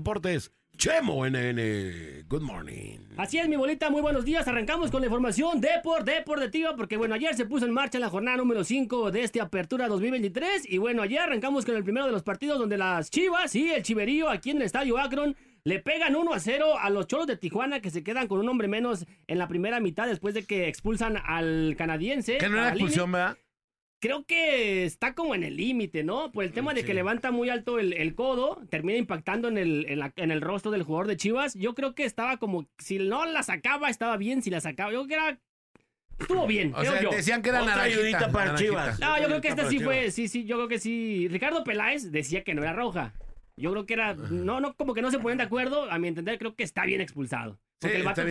deportes. Chemo NN, good morning. Así es, mi bolita, muy buenos días. Arrancamos con la información Deport, Deportiva, porque bueno, ayer se puso en marcha la jornada número 5 de esta apertura 2023. Y bueno, ayer arrancamos con el primero de los partidos donde las Chivas y el Chiverío aquí en el estadio Akron le pegan 1 a 0 a los Cholos de Tijuana que se quedan con un hombre menos en la primera mitad después de que expulsan al canadiense. Que no era expulsión, ¿verdad? Creo que está como en el límite, ¿no? Por el tema de que levanta muy alto el, codo, termina impactando en el, en, el rostro del jugador de Chivas. Yo creo que estaba como, si no la sacaba, estaba bien, si la sacaba, yo creo que era... Estuvo bien, o sea, decían que era naranja para Chivas. No, yo creo que esta sí fue, sí, sí, yo creo que sí. Ricardo Peláez decía que no era roja. Yo creo que era, no, no, como que no se ponen de acuerdo. A mi entender, creo que está bien expulsado. Porque el, vato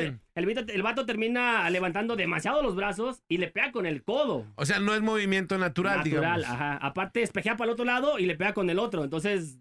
el, vato termina levantando demasiado los brazos y le pega con el codo. O sea, no es movimiento natural, natural ajá. Aparte, espejea para el otro lado y le pega con el otro. Entonces,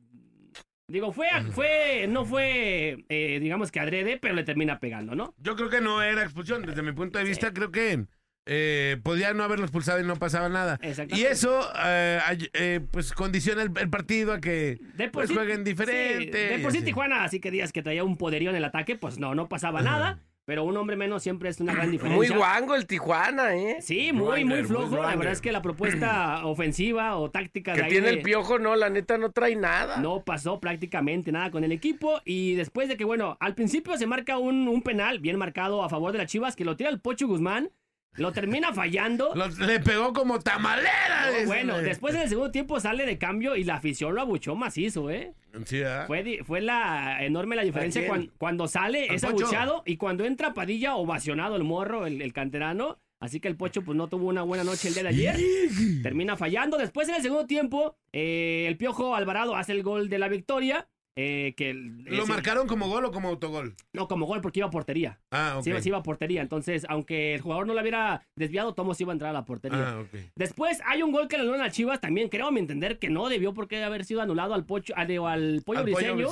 digo, fue, fue no fue, eh, digamos que adrede, pero le termina pegando, ¿no? Yo creo que no era expulsión. Desde mi punto de vista, creo que eh, podía no haberlo expulsado y no pasaba nada. Y eso, eh, eh, pues, condiciona el, partido a que pues, jueguen diferente. de por sí Tijuana, así que días que traía un poderío en el ataque, pues no, no pasaba nada. Pero un hombre menos siempre es una gran diferencia. Muy guango el Tijuana, ¿eh? Sí, muy, muy flojo. la verdad es que la propuesta ofensiva o táctica que tiene el piojo, no, la neta no trae nada. No pasó prácticamente nada con el equipo. Y después de que, bueno, al principio se marca un, un penal bien marcado a favor de las Chivas, que lo tira el Pocho Guzmán. Lo termina fallando. le pegó como tamalera. bueno, después en el segundo tiempo sale de cambio y la afición lo abuchó macizo, ¿eh? Sí, fue, fue la enorme la diferencia cuando, sale, es abuchado y cuando entra Padilla, ovacionado el morro, el, canterano. Así que el Pocho pues no tuvo una buena noche el día de ayer. Termina fallando. Después en el segundo tiempo, eh, el Piojo Alvarado hace el gol de la victoria. Eh, que ¿Lo marcaron como gol o como autogol? No, como gol porque iba a portería. Ah, ok. Sí, iba a portería. Entonces, aunque el jugador no la hubiera desviado, Tomos iba a entrar a la portería. Ah, ok. Después hay un gol que le anulan a Chivas también. Creo, a mi entender, que no debió porque haber sido anulado al, pocho, al, al pollo briseño,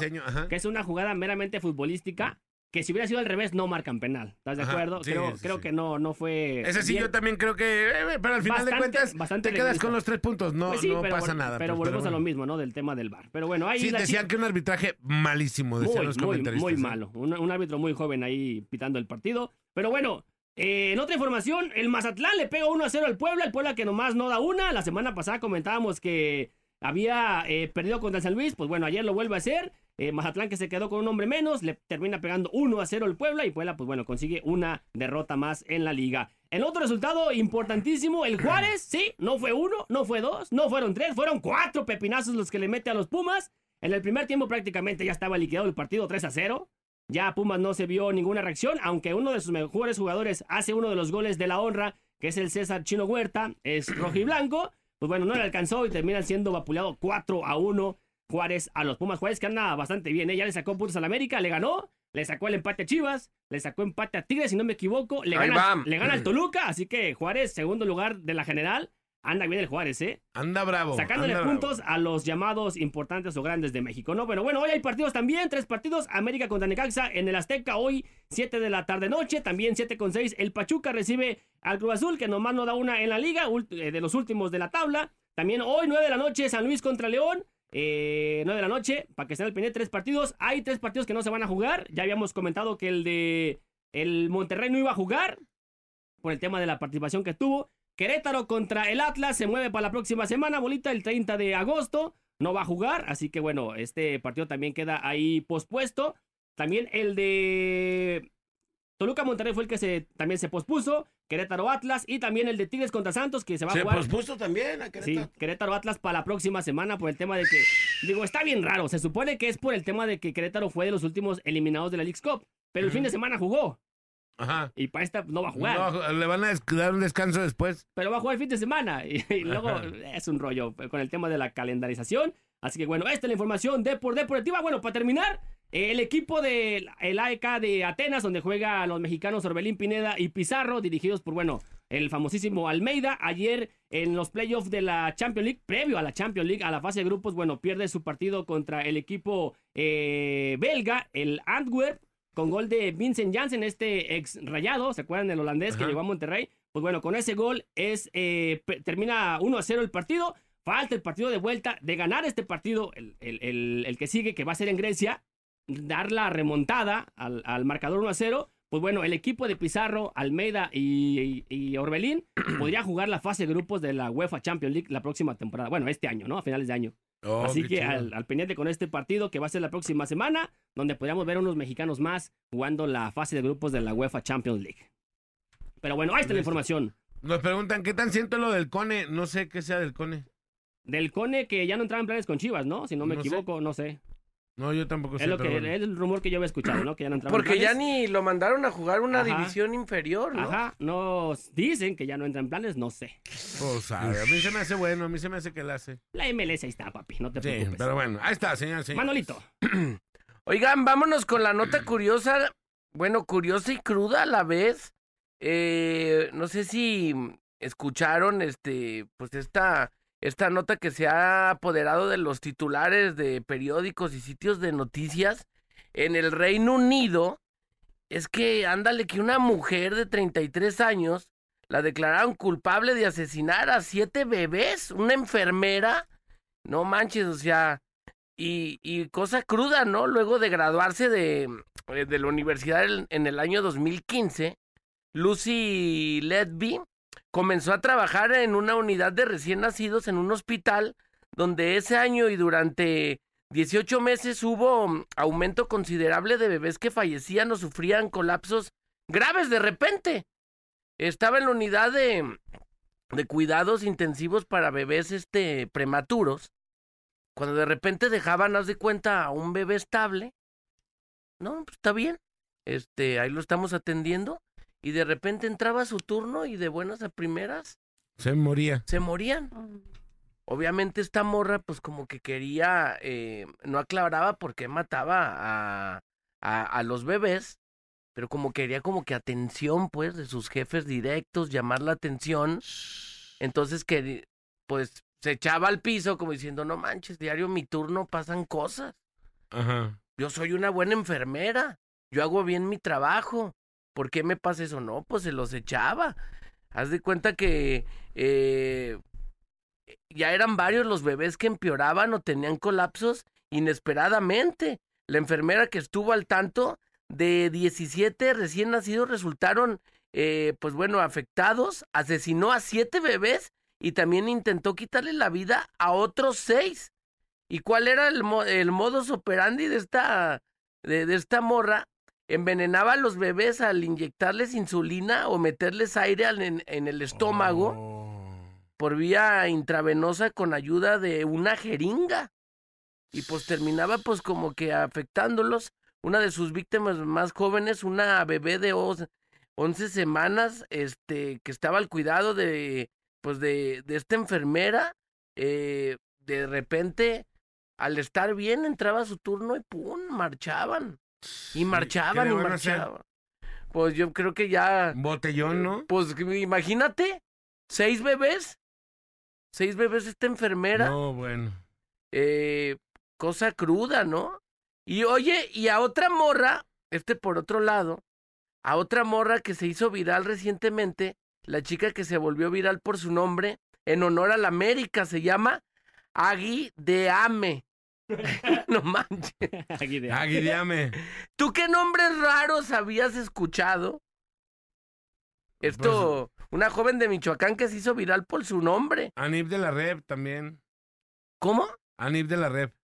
que es una jugada meramente futbolística que si hubiera sido al revés no marcan penal. ¿Estás de acuerdo? creo, creo que no, no fue. Ese sí, yo también creo que. Eh, pero al final de cuentas, te quedas con los tres puntos. No, pues no pasa nada. Pero pues, volvemos a lo mismo, ¿no? Del tema del bar. Pero bueno, ahí. Sí, decían que un arbitraje malísimo, decían los comentaristas. Muy, muy ¿eh? malo. Un, árbitro muy joven ahí pitando el partido. Pero bueno. Eh, en otra información, el Mazatlán le pega 1 a 0 al Puebla, el Puebla que nomás no da una. La semana pasada comentábamos que había perdido contra el San Luis, pues bueno, ayer lo vuelve a hacer. Eh, Mazatlán que se quedó con un hombre menos, le termina pegando 1 a 0 el Puebla y Puebla pues bueno consigue una derrota más en la liga. El otro resultado importantísimo, el Juárez, sí, no fue uno, no fue dos, no fueron tres, fueron cuatro pepinazos los que le mete a los Pumas. En el primer tiempo prácticamente ya estaba liquidado el partido 3 a 0. Ya Pumas no se vio ninguna reacción, aunque uno de sus mejores jugadores hace uno de los goles de la honra, que es el César Chino Huerta, es rojiblanco. Pues bueno, no le alcanzó y termina siendo vapuleado 4 a 1 Juárez a los Pumas. Juárez que anda bastante bien, ¿eh? ya le sacó puntos al América, le ganó, le sacó el empate a Chivas, le sacó empate a Tigres, si no me equivoco, le gana, le gana al Toluca, así que Juárez, segundo lugar de la general. Anda bien el Juárez, ¿eh? Anda bravo. Sacándole puntos a los llamados importantes o grandes de México, ¿no? Pero bueno, hoy hay partidos también, tres partidos. América contra Necaxa en el Azteca, hoy 7 de la tarde noche, también 7 con 6. El Pachuca recibe al Cruz Azul, que nomás no da una en la liga, eh, de los últimos de la tabla. También hoy 9 de la noche, San Luis contra León. Eh, 9 de la noche, para que estén al pendiente, tres partidos. Hay tres partidos que no se van a jugar. Ya habíamos comentado que el de el Monterrey no iba a jugar por el tema de la participación que tuvo. Querétaro contra el Atlas se mueve para la próxima semana, bolita, el 30 de agosto. No va a jugar, así que bueno, este partido también queda ahí pospuesto. También el de Toluca Monterrey fue el que se, también se pospuso. Querétaro Atlas y también el de Tigres contra Santos que se va a jugar. Se pospuso también a Querétaro. Sí, Querétaro Atlas para la próxima semana por el tema de que, digo, está bien raro. Se supone que es por el tema de que Querétaro fue de los últimos eliminados de la League Cup, pero el fin de semana jugó. Ajá. Y para esta no va a jugar. No, le van a dar un descanso después. Pero va a jugar el fin de semana. Y, luego es un rollo con el tema de la calendarización. Así que bueno, esta es la información de por deportiva. Bueno, para terminar, el equipo del el AEK de Atenas, donde juega los mexicanos Orbelín Pineda y Pizarro, dirigidos por, bueno, el famosísimo Almeida. Ayer en los playoffs de la Champions League, previo a la Champions League, a la fase de grupos, bueno, pierde su partido contra el equipo eh, belga, el Antwerp, con gol de Vincent Janssen, este ex rayado, ¿se acuerdan del holandés que llegó a Monterrey? Pues bueno, con ese gol es eh, termina 1 a 0 el partido. Falta el partido de vuelta. De ganar este partido, el, el, que sigue, que va a ser en Grecia, dar la remontada al, al, marcador 1 a 0. Pues bueno, el equipo de Pizarro, Almeida y, Orbelín podría jugar la fase de grupos de la UEFA Champions League la próxima temporada. Bueno, este año, ¿no? A finales de año. Oh, Así que al, al, pendiente con este partido que va a ser la próxima semana, donde podríamos ver unos mexicanos más jugando la fase de grupos de la UEFA Champions League. Pero bueno, ahí está la información. Nos preguntan qué tan siento lo del Cone. No sé qué sea del Cone. Del Cone que ya no entraba en planes con Chivas, ¿no? Si no me equivoco, no sé. No, yo tampoco sé. Es, lo que, es el rumor que yo había escuchado, ¿no? Que ya no entraba Porque ya ni lo mandaron a jugar una división inferior, ¿no? Ajá, nos dicen que ya no entra en planes, no sé. Pues a, a mí se me hace bueno, a mí se me hace que la hace. La MLS ahí está, papi, no te sí, preocupes. pero bueno, ahí está, señor, señor. Manolito. Oigan, vámonos con la nota curiosa, bueno, curiosa y cruda a la vez. Eh, no sé si escucharon, este, pues esta esta nota que se ha apoderado de los titulares de periódicos y sitios de noticias en el Reino Unido es que, ándale, que una mujer de 33 años la declararon culpable de asesinar a siete bebés, una enfermera. No manches, o sea, y, y cosa cruda, ¿no? Luego de graduarse de, eh, de la universidad en el año 2015, Lucy Ledby comenzó a trabajar en una unidad de recién nacidos en un hospital donde ese año y durante 18 meses hubo mm, aumento considerable de bebés que fallecían o sufrían colapsos graves de repente. Estaba en la unidad de, de cuidados intensivos para bebés este, prematuros. Cuando de repente dejaban, haz de cuenta, a un bebé estable. No, pues está bien. Este, ahí lo estamos atendiendo y de repente entraba su turno y de buenas a primeras se moría. Se morían. Obviamente esta morra pues como que quería, eh, no aclaraba por qué mataba a, a, a, los bebés, pero como quería como que atención pues de sus jefes directos, llamar la atención. Entonces que pues se echaba al piso como diciendo, no manches, diario mi turno pasan cosas. Ajá. Yo soy una buena enfermera, yo hago bien mi trabajo. ¿Por qué me pasa eso? No, pues se los echaba. Haz de cuenta que eh, ya eran varios los bebés que empeoraban o tenían colapsos inesperadamente. La enfermera que estuvo al tanto de 17 recién nacidos resultaron, eh, pues bueno, afectados. Asesinó a siete bebés y también intentó quitarle la vida a otros seis. ¿Y cuál era el, el modus operandi de esta, de esta morra? Envenenaba a los bebés al inyectarles insulina o meterles aire en, el estómago oh. por vía intravenosa con ayuda de una jeringa. Y pues terminaba pues como que afectándolos. Una de sus víctimas más jóvenes, una bebé de 11 semanas, este, que estaba al cuidado de, pues de, de esta enfermera, eh, de repente, al estar bien, entraba su turno y ¡pum! marchaban. Y marchaban y marchaban. Pues yo creo que ya. Botellón, ¿no? Pues imagínate, seis bebés. Seis bebés esta enfermera. No, bueno. Eh, cosa cruda, ¿no? Y oye, y a otra morra, este por otro lado, a otra morra que se hizo viral recientemente, la chica que se volvió viral por su nombre, en honor a la América, se llama Agui de Ame. no manches. Aguideame. ¿Tú qué nombres raros habías escuchado? Esto, pues, una joven de Michoacán que se hizo viral por su nombre. Anip de la Rep también. ¿Cómo? Anip de la Rep.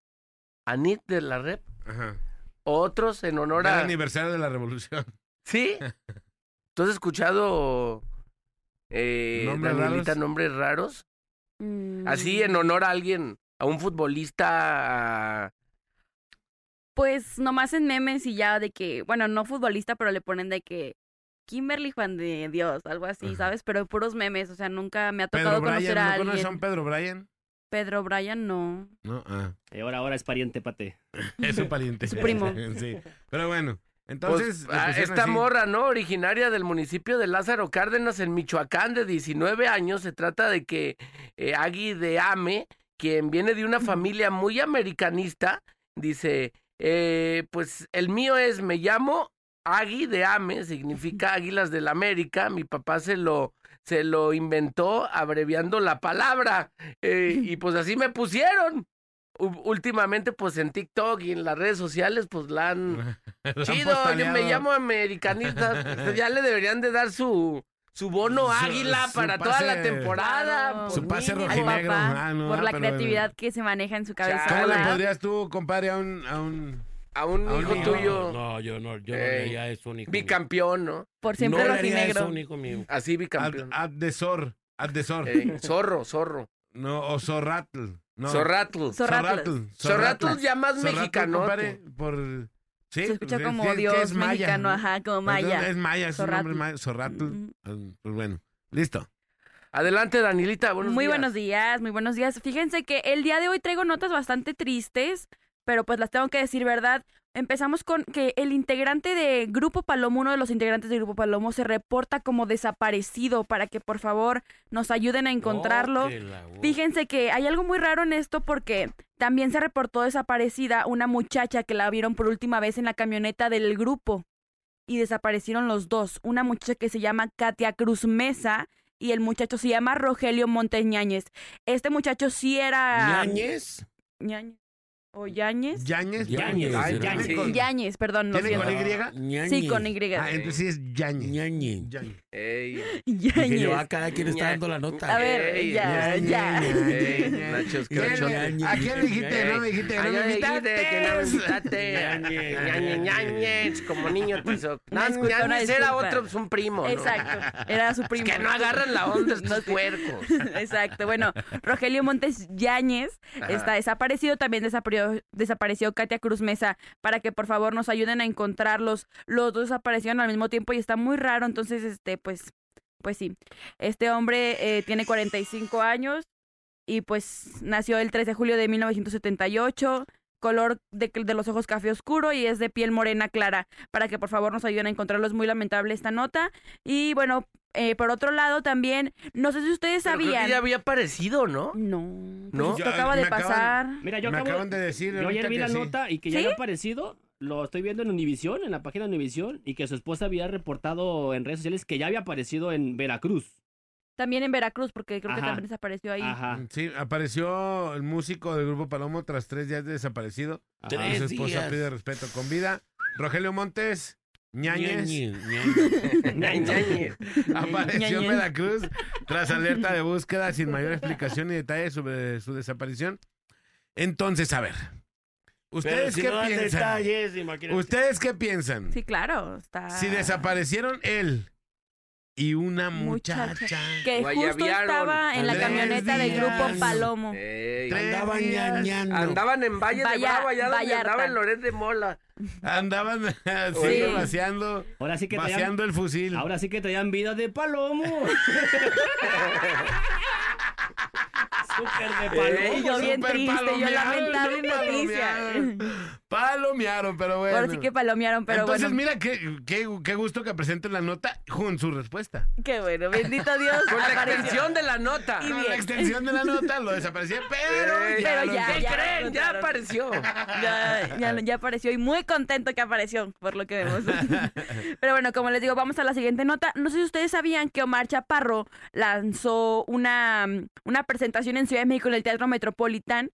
Anip de la Rep. Ajá. Otros en honor a. El aniversario de la revolución. ¿Sí? ¿Tú has escuchado Eh, ¿Nombres raros? nombres raros. Así en honor a alguien, a un futbolista. Pues nomás en memes y ya de que, bueno, no futbolista, pero le ponen de que Kimberly Juan de Dios, algo así, ¿sabes? Pero puros memes, o sea, nunca me ha tocado conocer a alguien. ¿No son Pedro Bryan? Pedro Bryan no. No, ah. Y ahora, ahora es pariente, pate. es su pariente. su primo. sí. Pero bueno, entonces. Pues, ah, esta morra, ¿no? Originaria del municipio de Lázaro Cárdenas, en Michoacán, de 19 años. Se trata de que eh, Agui de Ame, quien viene de una familia muy americanista, dice: eh, Pues el mío es, me llamo Agui de Ame, significa Águilas del América. Mi papá se lo se lo inventó abreviando la palabra. Eh, y pues así me pusieron. últimamente, pues en TikTok y en las redes sociales, pues la han... Chido, yo me llamo americanista. ya le deberían de dar su, su bono águila para toda la temporada. Su pase rojinegro. Ah, por la creatividad que se maneja en su cabeza. ¿Cómo le podrías tú, compadre, a un... A un a un hijo tuyo. No, yo no, yo no leía eso único. Bicampeón, ¿no? Por siempre no rojinegro. Eso, Así bicampeón. Adesor, adesor. zorro, zorro. No, o zorratl. No. Zorratl. Zorratl. Zorratl ya más mexicano. por... Sí, se escucha como Dios mexicano, ajá, como maya. Es maya, es un nombre maya. Zorratl. Pues bueno, listo. Adelante, Danilita, buenos muy días. Muy buenos días, muy buenos días. Fíjense que el día de hoy traigo notas bastante tristes pero pues las tengo que decir verdad. Empezamos con que el integrante de Grupo Palomo, uno de los integrantes de Grupo Palomo, se reporta como desaparecido para que por favor nos ayuden a encontrarlo. Fíjense que hay algo muy raro en esto porque también se reportó desaparecida una muchacha que la vieron por última vez en la camioneta del grupo y desaparecieron los dos. Una muchacha que se llama Katia Cruz Mesa y el muchacho se llama Rogelio Monteñáñez. Este muchacho sí era... ¿Ñañez? Ñañez. ¿O Yáñez? Yáñez. Yáñez. Yáñez. perdón. ¿Tiene con Y? Sí, con Y. Ah, entonces sí es Yáñez. Yáñez. Yáñez. Yo, a cada quien está dando la nota. A ver, ya, ya. Nachos ¿A quién dijiste? No me dijiste, no me invitaste. que no me invitaste. Yáñez, como niño te hizo. No, Yáñez era otro, un primo, Exacto, era su primo. Es que no agarran la onda estos puercos. Exacto, bueno, Rogelio Montes Yáñez está desaparecido, también desapareció desapareció Katia Cruz Mesa para que por favor nos ayuden a encontrarlos. Los dos desaparecieron al mismo tiempo y está muy raro, entonces, este, pues, pues sí. Este hombre eh, tiene 45 años y pues nació el 3 de julio de 1978 color de, de, los ojos café oscuro y es de piel morena clara, para que por favor nos ayuden a encontrarlo. Es muy lamentable esta nota. Y bueno, eh, por otro lado también, no sé si ustedes sabían... ya había aparecido, ¿no? No. ¿No? Pues acaba de pasar. Mira, yo me acaban de decir... Yo ayer vi la nota y que ya había aparecido. Lo estoy viendo en Univisión, en la página de Univisión, y que su esposa había reportado en redes sociales que ya había aparecido en Veracruz. También en Veracruz, porque creo que también desapareció ahí. Ajá. Sí, apareció el músico del grupo Palomo tras tres días de desaparecido. Tres Su esposa pide respeto con vida. Rogelio Montes, Ñañez. Ñañez. Apareció en Veracruz tras alerta de búsqueda sin mayor explicación y detalle sobre su desaparición. Entonces, a ver. ¿Ustedes qué piensan? ¿Ustedes qué piensan? Sí, claro. Está... Si desaparecieron él y una muchacha, que justo estaba en la camioneta del grupo Palomo. andaban ñañando. Andaban en Valle de Bravo, allá donde andaba en Loret de Mola. Andaban así, vaciando, ahora sí que vaciando el fusil. Ahora sí que traían vida de palomo. Súper de palomo. yo bien triste, yo lamentable noticia. Palomearon, pero bueno. Ahora sí que palomearon, pero Entonces, bueno. mira qué, qué, qué, gusto que presenten la nota con su respuesta. Qué bueno, bendito Dios. Con la extensión de la nota. Y con la extensión de la nota lo desapareció, pero, pero ya, ¿Qué creen? Ya apareció. Ya, ya, ya, apareció y muy contento que apareció, por lo que vemos. pero bueno, como les digo, vamos a la siguiente nota. No sé si ustedes sabían que Omar Chaparro lanzó una, una presentación en Ciudad de México en el Teatro Metropolitan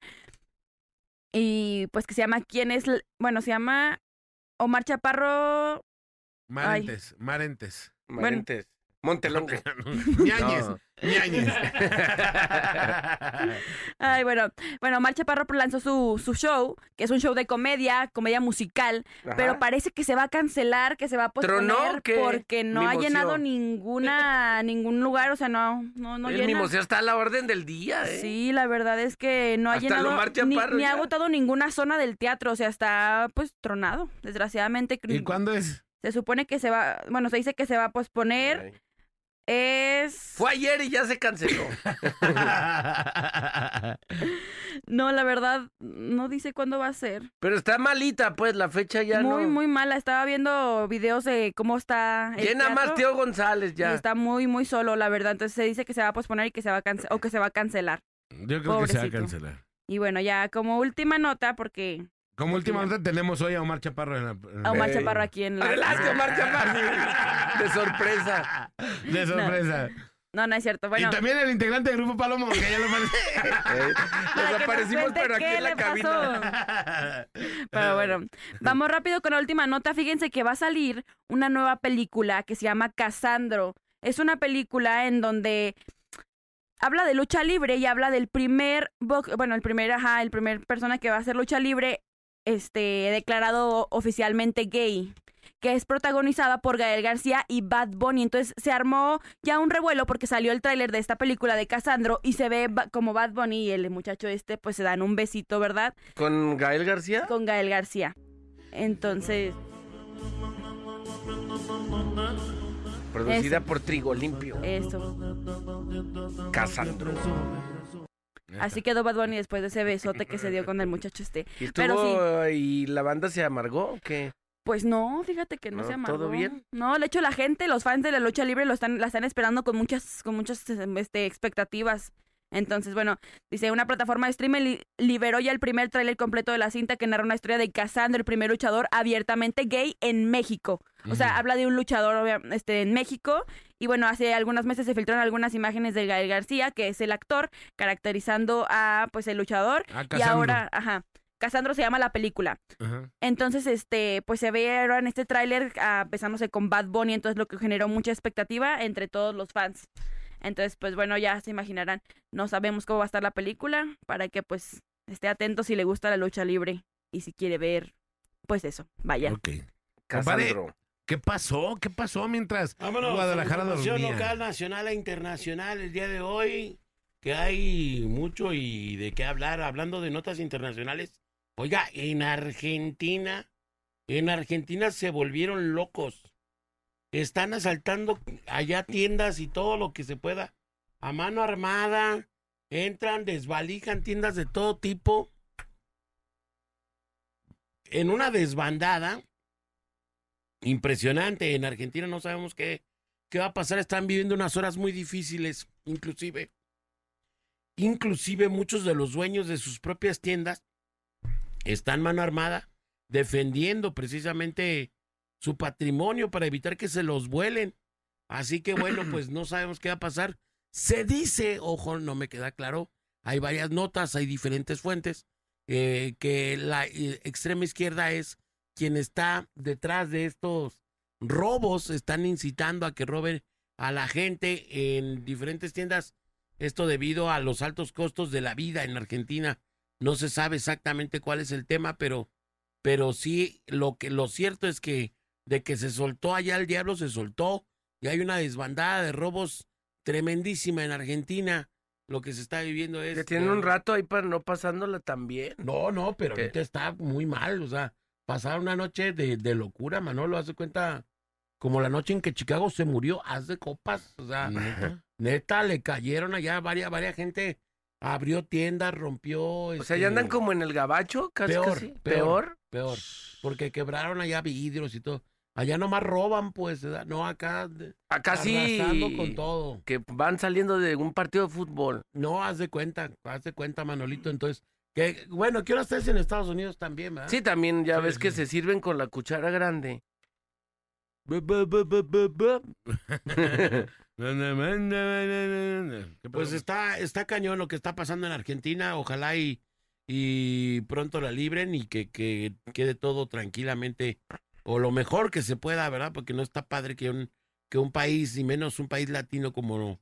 y pues que se llama ¿Quién es? Bueno, se llama Omar Chaparro. Marentes, Marentes. Marentes. Montelongo. Ñañez. Ñañez. Ay, bueno, bueno, Mar Chaparro lanzó su, su show, que es un show de comedia, comedia musical, pero parece que se va a cancelar, que se va a posponer porque no ha llenado ninguna ningún lugar, o sea, no no no El llena. mimoseo está a la orden del día, ¿eh? Sí, la verdad es que no ha Hasta llenado lo Mar Chaparro ni, ni ha agotado ninguna zona del teatro, o sea, está pues tronado, desgraciadamente. ¿Y cuándo es? Se supone que se va, bueno, se dice que se va a posponer. Ay. Es Fue ayer y ya se canceló. No, la verdad no dice cuándo va a ser. Pero está malita, pues, la fecha ya muy, no. muy mala. Estaba viendo videos de cómo está. el Llena más Teo González y ya. está muy, muy solo, la verdad. Entonces se dice que se va a posponer y que se va a cance- o que se va a cancelar. Yo creo que se va a cancelar. Y bueno, ya como última nota, porque Como última nota tenemos hoy a Omar Chaparro en la... en a Omar Ey. Chaparro aquí en la. Adelante, Omar Chaparro. De sorpresa. De sorpresa. No, no es cierto. Bueno, Y también el integrante del Grupo Palomo, que ya lo parece. Eh, para Nos aparecimos, pero aquí en la cabina. Pero bueno, vamos rápido con la última nota. Fíjense que va a salir una nueva película que se llama Casandro. Es una película en donde habla de lucha libre y habla del primer, box- bueno, el primer, ajá, el primer persona que va a hacer lucha libre, este, declarado oficialmente gay que es protagonizada por Gael García y Bad Bunny. Entonces se armó ya un revuelo porque salió el tráiler de esta película de Casandro y se ve como Bad Bunny y el muchacho este pues se dan un besito, ¿verdad? ¿Con Gael García? Con Gael García. Entonces, Producida por Trigo Limpio. eso. Casandro. Así quedó Bad Bunny después de ese besote que se dio con el muchacho este. ¿Y Pero estuvo y la banda se amargó o qué? Pues no, fíjate que no, No, se amargó. ¿todo bien? No, de hecho la gente, los fans de la lucha libre lo están, la están esperando con muchas, con muchas este, expectativas. Entonces, bueno, dice, una plataforma de streaming li- liberó ya el primer tráiler completo de la cinta que narra una historia de Casandro, el primer luchador abiertamente gay en México. O sea, habla de un luchador este, en México. Y bueno, hace algunos meses se filtraron algunas imágenes de Gael García, que es el actor, caracterizando a pues el luchador. A Y ahora, ajá, Casandro se llama la película. Ajá. Entonces, este, pues se ve ahora en este tráiler ah, besándose con Bad Bunny, entonces lo que generó mucha expectativa entre todos los fans. Entonces, pues bueno, ya se imaginarán, no sabemos cómo va a estar la película, para que pues esté atento si le gusta la lucha libre y si quiere ver, pues eso, vaya. Ok. Casandro. ¿Qué pasó? ¿Qué pasó mientras Vámonos. Guadalajara dormía? local, nacional e internacional el día de hoy. Que hay mucho y de qué hablar. Hablando de notas internacionales. Oiga, en Argentina, en Argentina se volvieron locos. Están asaltando allá tiendas y todo lo que se pueda. A mano armada. Entran, desvalijan tiendas de todo tipo. En una desbandada impresionante. En Argentina no sabemos qué, qué va a pasar. Están viviendo unas horas muy difíciles, inclusive. Inclusive muchos de los dueños de sus propias tiendas están mano armada defendiendo precisamente su patrimonio para evitar que se los vuelen. Así que bueno, pues no sabemos qué va a pasar. Se dice, ojo, no me queda claro, hay varias notas, hay diferentes fuentes, eh, que la eh, extrema izquierda es quien está detrás de estos robos, están incitando a que roben a la gente en diferentes tiendas. Esto debido a los altos costos de la vida en Argentina. No se sabe exactamente cuál es el tema, pero, pero sí lo que lo cierto es que de que se soltó allá el diablo se soltó y hay una desbandada de robos tremendísima en Argentina. Lo que se está viviendo es Que tienen un rato ahí para no pasándola tan bien. no, no, pero ¿Qué? ahorita está muy mal, o sea, pasar una noche de, de locura, Manolo, hace cuenta, como la noche en que Chicago se murió, haz de copas, o sea, ¿Neta? neta, le cayeron allá, varias, varias gente abrió tiendas, rompió. O sea, ya andan como en el gabacho, casi. Peor, casi. peor. Peor. Peor, porque quebraron allá vidrios y todo. Allá nomás roban, pues, no acá Acá sí. con todo. Que van saliendo de un partido de fútbol. No, haz de cuenta, haz de cuenta, Manolito, entonces, que, bueno, quiero estés en Estados Unidos también, ¿verdad? Sí, también ya Sí, ves que se sirven con la cuchara grande. ¿Qué Pues está, está cañón lo que está pasando en Argentina. Ojalá y, y pronto la libren y que, que quede todo tranquilamente o lo mejor que se pueda, ¿verdad? Porque no está padre que un que un país, y menos un país latino como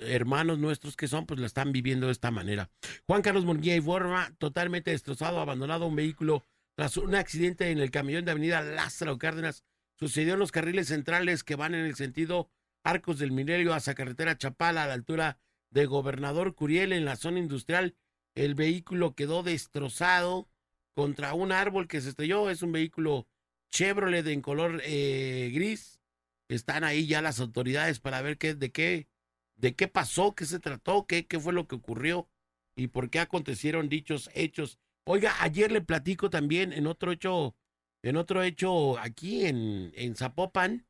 hermanos nuestros que son, pues la están viviendo de esta manera. Juan Carlos Murguía y Forma, totalmente destrozado, abandonado un vehículo tras un accidente en el camión de Avenida Lázaro Cárdenas. Sucedió en los carriles centrales que van en el sentido Arcos del Minerio hacia carretera Chapala a la altura de Gobernador Curiel en la zona industrial. El vehículo quedó destrozado contra un árbol que se estrelló. Es un vehículo Chevrolet en color eh, gris. Están ahí ya las autoridades para ver qué, de qué de qué pasó, qué se trató, qué, qué fue lo que ocurrió y por qué acontecieron dichos hechos. Oiga, ayer le platico también en otro hecho, en otro hecho aquí en, en Zapopan,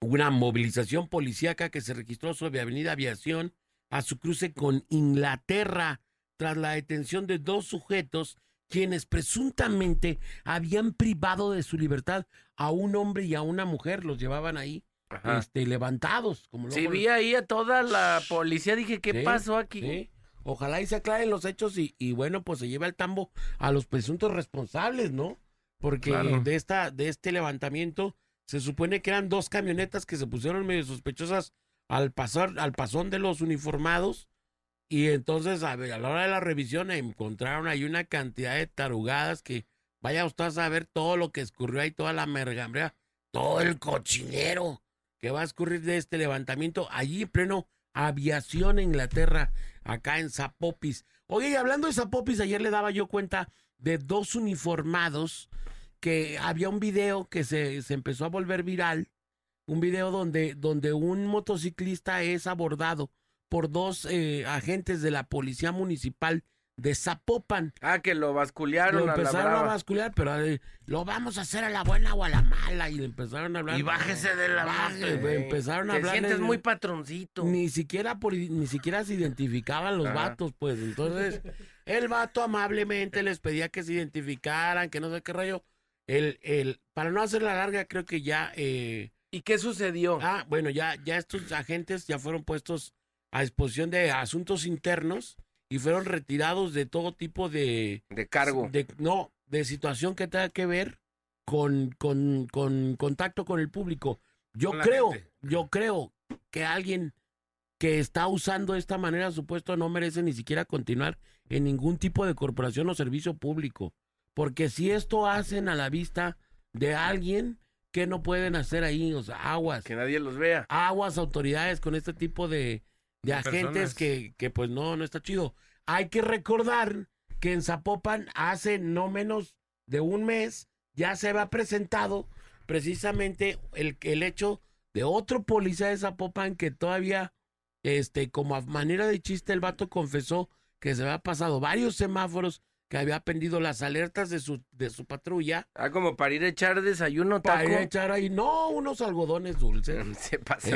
una movilización policíaca que se registró sobre Avenida Aviación a su cruce con Inglaterra tras la detención de dos sujetos quienes presuntamente habían privado de su libertad a un hombre y a una mujer, los llevaban ahí este, levantados. Como sí, vi ahí a toda la policía, dije, ¿qué pasó aquí? Ojalá y se aclaren los hechos y, y, bueno, pues se lleve al tambo a los presuntos responsables, ¿no? Porque de, esta, de este levantamiento se supone que eran dos camionetas que se pusieron medio sospechosas al pasar, al pasón de los uniformados. Y entonces a, la hora de la revisión encontraron ahí una cantidad de tarugadas que vaya usted a saber todo lo que escurrió ahí, toda la mergambrea, todo el cochinero que va a escurrir de este levantamiento allí en pleno aviación Inglaterra, acá en Zapopis. Oye, y hablando de Zapopis, ayer le daba yo cuenta de dos uniformados que había un video que se, se empezó a volver viral, un video donde, donde un motociclista es abordado por dos eh, agentes de la policía municipal de Zapopan. Ah, que lo basculearon. Lo empezaron a, basculear, pero eh, lo vamos a hacer a la buena o a la mala. Y le empezaron a hablar. Y bájese de la base, Empezaron a Te hablar. sientes muy patroncito. Ni siquiera, por, ni siquiera se identificaban los vatos, pues. Entonces, el vato amablemente les pedía que se identificaran, que no sé qué rayo. El, el, para no hacer la larga, creo que ya. Eh, ¿Y qué sucedió? Ah, bueno, ya, ya estos agentes ya fueron puestos a exposición de asuntos internos y fueron retirados de todo tipo de... De cargo. De, no, de situación que tenga que ver con, con, con contacto con el público. Yo creo, yo creo que alguien que está usando de esta manera supuesto no merece ni siquiera continuar en ningún tipo de corporación o servicio público. Porque si esto hacen a la vista de alguien, que no pueden hacer ahí? O sea, aguas. Que nadie los vea. Aguas, autoridades con este tipo de, de agentes que, que pues no, no está chido. Hay que recordar que en Zapopan hace no menos de un mes ya se había presentado precisamente el, el hecho de otro policía de Zapopan que todavía, este, como a manera de chiste, el vato confesó que se había pasado varios semáforos que había pendido las alertas de su, de su patrulla. Ah, como para ir a echar desayuno, taco. Para ir a echar ahí, no, unos algodones dulces. Se pasa.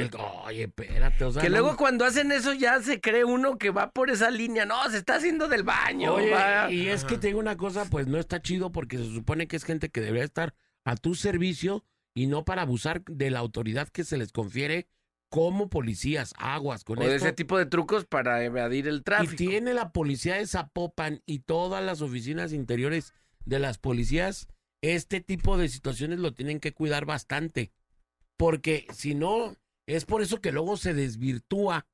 oye, espérate, o sea, Que no- luego cuando hacen eso ya se cree uno que va por esa línea. No, se está haciendo del baño. Oye, va. y es que te digo una cosa, pues no está chido porque se supone que es gente que debería estar a tu servicio y no para abusar de la autoridad que se les confiere como policías, aguas con O esto. ese tipo de trucos para evadir el Y tráfico. tiene la policía de Zapopan y todas las oficinas interiores de las policías, este tipo de situaciones lo tienen que cuidar bastante. Porque si no, es por eso que luego se desvirtúa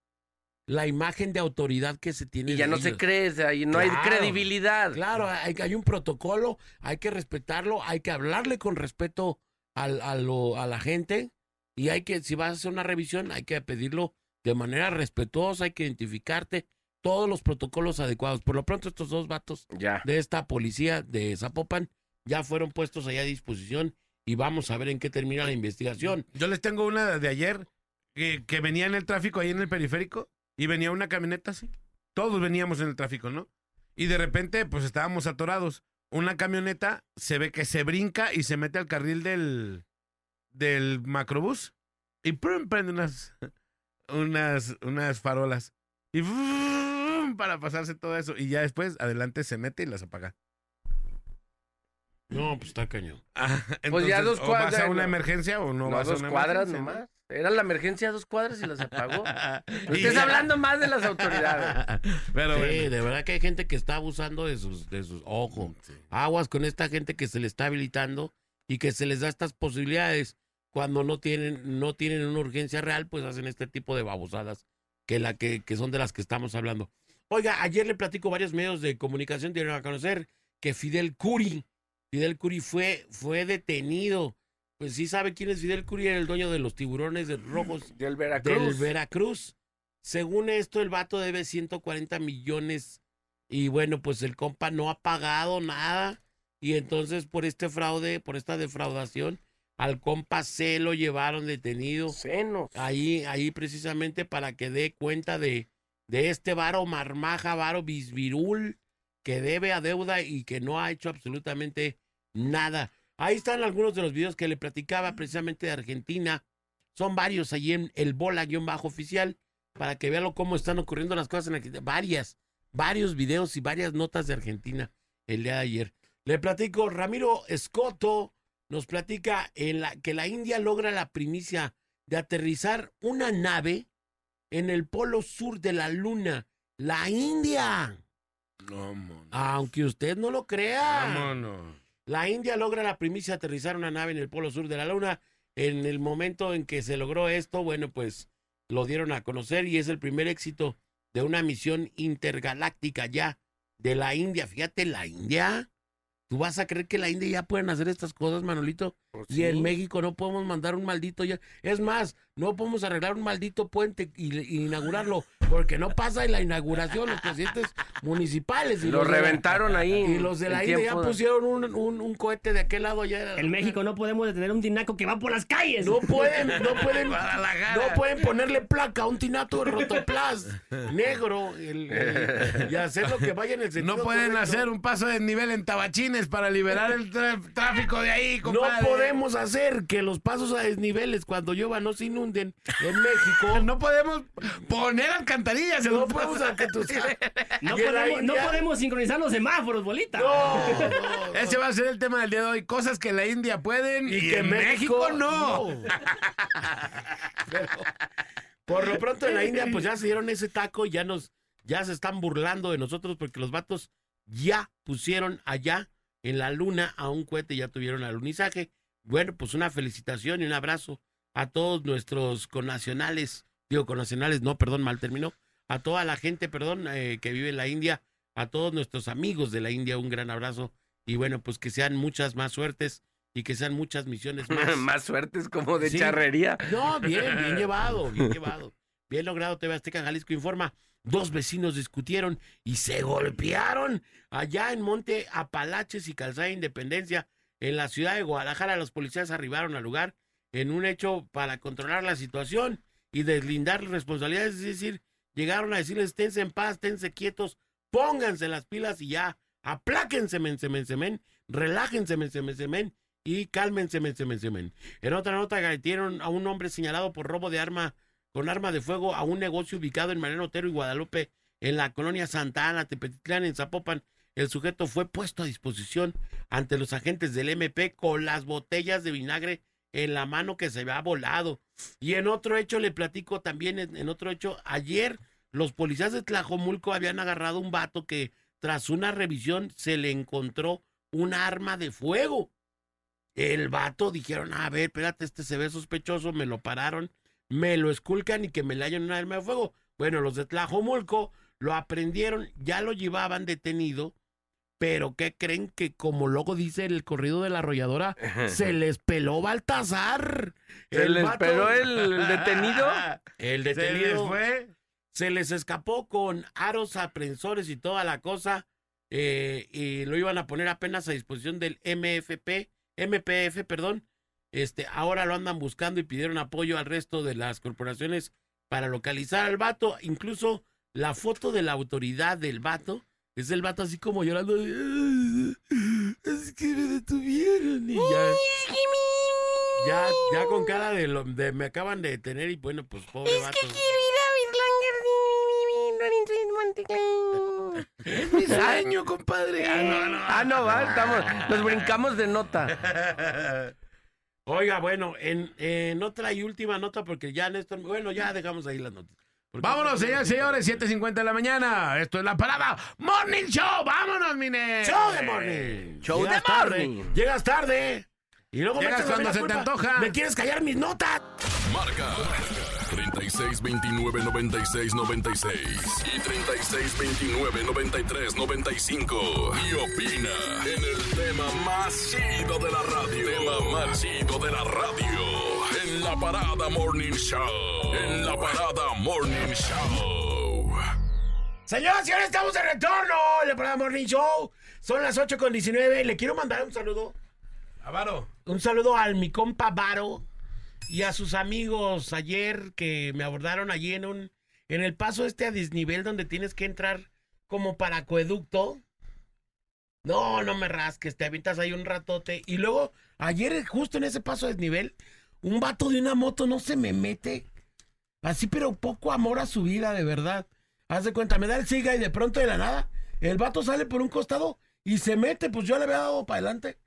la imagen de autoridad que se tiene. Y ya no se cree, o sea, y no hay credibilidad. Claro, hay, hay un protocolo, hay que respetarlo, hay que hablarle con respeto al, a, lo- a la gente y hay que, si vas a hacer una revisión, hay que pedirlo de manera respetuosa, hay que identificarte todos los protocolos adecuados. Por lo pronto, estos dos vatos Ya. de esta policía de Zapopan ya fueron puestos allá a disposición y vamos a ver en qué termina la investigación. Yo les tengo una de ayer que, que venía en el tráfico ahí en el periférico y venía una camioneta así. Todos veníamos en el tráfico, ¿no? Y de repente, pues estábamos atorados. Una camioneta se ve que se brinca y se mete al carril del, del macrobús y ¡prum! prende unas, unas, unas farolas. Y para pasarse todo eso. Y ya después, adelante se mete y las apaga. No, pues está cañón. Ah, Pues ya dos o vas cuadras, a una no. emergencia o no, No, vas a dos una cuadras emergencia, ¿no? nomás. Era la emergencia a dos cuadras y las apagó. Y Estás ya. hablando más de las autoridades. Pero Sí, bueno. de verdad que hay gente que está abusando de sus, de sus ojos. Aguas con esta gente que se le está habilitando y que se les da estas posibilidades. Cuando no tienen, no tienen una urgencia real, pues hacen este tipo de babosadas que, la que, que son de las que estamos hablando. Oiga, ayer le platico varios medios de comunicación dieron a conocer que Fidel Curi, Fidel Curi fue, fue detenido. Pues sí sabe quién es Fidel Curi, era el dueño de los tiburones rojos del Veracruz. Del Veracruz. Según esto, el vato debe 140 millones y bueno, pues el compa no ha pagado nada y entonces por este fraude, por esta defraudación, al compa se lo llevaron detenido. Senos. Ahí, ahí precisamente para que dé cuenta de, de este varo marmaja, varo bisvirul, que debe a deuda y que no ha hecho absolutamente nada. Ahí están algunos de los videos que le platicaba precisamente de Argentina. Son varios allí en el bola-oficial para que vean cómo están ocurriendo las cosas en Argentina. Varias, varios videos y varias notas de Argentina el día de ayer. Le platico, Ramiro Escoto nos platica en la, que la India logra la primicia de aterrizar una nave en el polo sur de la luna. La India. Aunque usted no lo crea. La India logra la primicia de aterrizar una nave en el polo sur de la luna. En el momento en que se logró esto, bueno, pues lo dieron a conocer y es el primer éxito de una misión intergaláctica ya de la India. Fíjate, la India ¿Tú vas a creer que la India ya pueden hacer estas cosas, Manolito? Pues y en México no podemos mandar un maldito ya. Es más, no podemos arreglar un maldito puente y, inaugurarlo porque no pasa en la inauguración los presidentes municipales. Y lo reventaron ahí. Y los de la India ya pusieron un, cohete de aquel lado ya. En México no podemos detener un tinaco que va por las calles. No pueden, no pueden, no pueden ponerle placa a un tinato de rotoplas negro y hacer lo que vaya en el sentido No pueden hacer un paso de nivel en tabachines para liberar el tráfico de ahí, compadre. No podemos hacer que los pasos a desniveles cuando llueva no se inunden en México. No podemos poner alcantarillas. No podemos, no, podemos, no podemos sincronizar los semáforos, bolita. No, Ese va a ser el tema del día de hoy. Cosas que la India pueden y, que en México, no. por lo pronto en la India pues ya se dieron ese taco y ya nos ya se están burlando de nosotros porque los vatos ya pusieron allá en la luna a un cohete, ya tuvieron alunizaje. Bueno, pues una felicitación y un abrazo a todos nuestros connacionales, digo connacionales, no, perdón, mal terminó, a toda la gente, perdón, eh, que vive en la India, a todos nuestros amigos de la India, un gran abrazo y bueno, pues que sean muchas más suertes y que sean muchas misiones más. más suertes como de charrería. No, bien, bien llevado, bien llevado. Bien logrado, TV Azteca Jalisco informa. Dos vecinos discutieron y se golpearon allá en Monte Apalaches y Calzada Independencia, en la ciudad de Guadalajara. Los policías arribaron al lugar en un hecho para controlar la situación y deslindar responsabilidades. Es decir, llegaron a decirles, esténse en paz, esténse quietos, pónganse las pilas y ya, apláquense, men, semen, semen, relájense, men, semen, semen, y cálmense, men, semen, semen. En otra nota, agredieron a un hombre señalado por robo de arma con arma de fuego a un negocio ubicado en Mariano Otero y Guadalupe, en la colonia Santa Ana, Tepetitlán, en Zapopan. El sujeto fue puesto a disposición ante los agentes del MP con las botellas de vinagre en la mano que se había volado. Y en otro hecho, le platico también, en, otro hecho, ayer los policías de Tlajomulco habían agarrado un vato que tras una revisión se le encontró un arma de fuego. El vato dijeron, a ver, espérate, este se ve sospechoso, me lo pararon me lo esculcan y que me le hayan un arma de fuego. Bueno, los de Tlajomulco lo aprendieron, ya lo llevaban detenido, pero ¿qué creen que como luego dice el corrido de la arrolladora, se les peló Baltasar? ¿Se les peló el detenido? el detenido fue. Se les escapó con aros aprensores y toda la cosa. Eh, y lo iban a poner apenas a disposición del MFP, MPF, perdón, este, ahora lo andan buscando y pidieron apoyo al resto de las corporaciones para localizar al vato. Incluso la foto de la autoridad del vato es el vato así como llorando. Es que me detuvieron y ya. Ya, ya con cara de, lo, de me acaban de detener y bueno, pues pobre vato. Es que quiero ir a Es mi sueño, compadre. Ah, no, no. Ah, no, va, estamos, nos brincamos de nota. Oiga, bueno, en, en, otra y última nota, porque ya Néstor, bueno, ya dejamos ahí las notas. Vámonos, señores, señores, 7.50 de la mañana. Esto es la parada Morning Show. Vámonos, mine. Show de morning. Show de tarde. Llegas tarde. Y luego me Llegas mí cuando la se te culpa. antoja. ¿Me quieres callar mis notas? Marca 36 29 96 96 y 36 29 93 95. Y opina en el tema más chido de la radio. Tema más chido de la radio. En la parada Morning Show. En la parada Morning Show. Señoras y señores, estamos de retorno. Le parada Morning Show. Son las 8 con 19. Le quiero mandar un saludo. Avaro. Un saludo al mi compa Varo y a sus amigos ayer que me abordaron allí en un en el paso este a desnivel donde tienes que entrar como para acueducto. No, no me rasques, te avientas ahí un ratote. Y luego, ayer, justo en ese paso a desnivel, un vato de una moto no se me mete. Así, pero poco amor a su vida, de verdad. Haz de cuenta, me da el siga y de pronto de la nada, el vato sale por un costado y se mete, pues yo le había dado para adelante.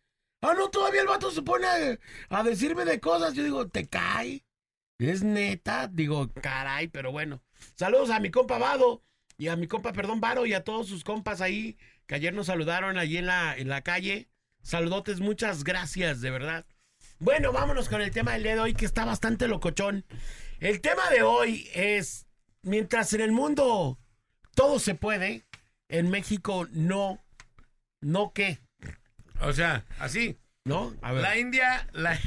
Ah, no, todavía el vato se pone a, decirme de cosas. Yo digo, te cae. Es neta. Digo, caray, pero bueno. Saludos a mi compa Vado y a mi compa, perdón, Varo y a todos sus compas ahí que ayer nos saludaron allí en la, en la calle. Saludotes, muchas gracias, de verdad. Bueno, vámonos con el tema del día de hoy que está bastante locochón. El tema de hoy es, mientras en el mundo todo se puede, en México no, no qué, O sea, así. ¿no? A ver. La India, la,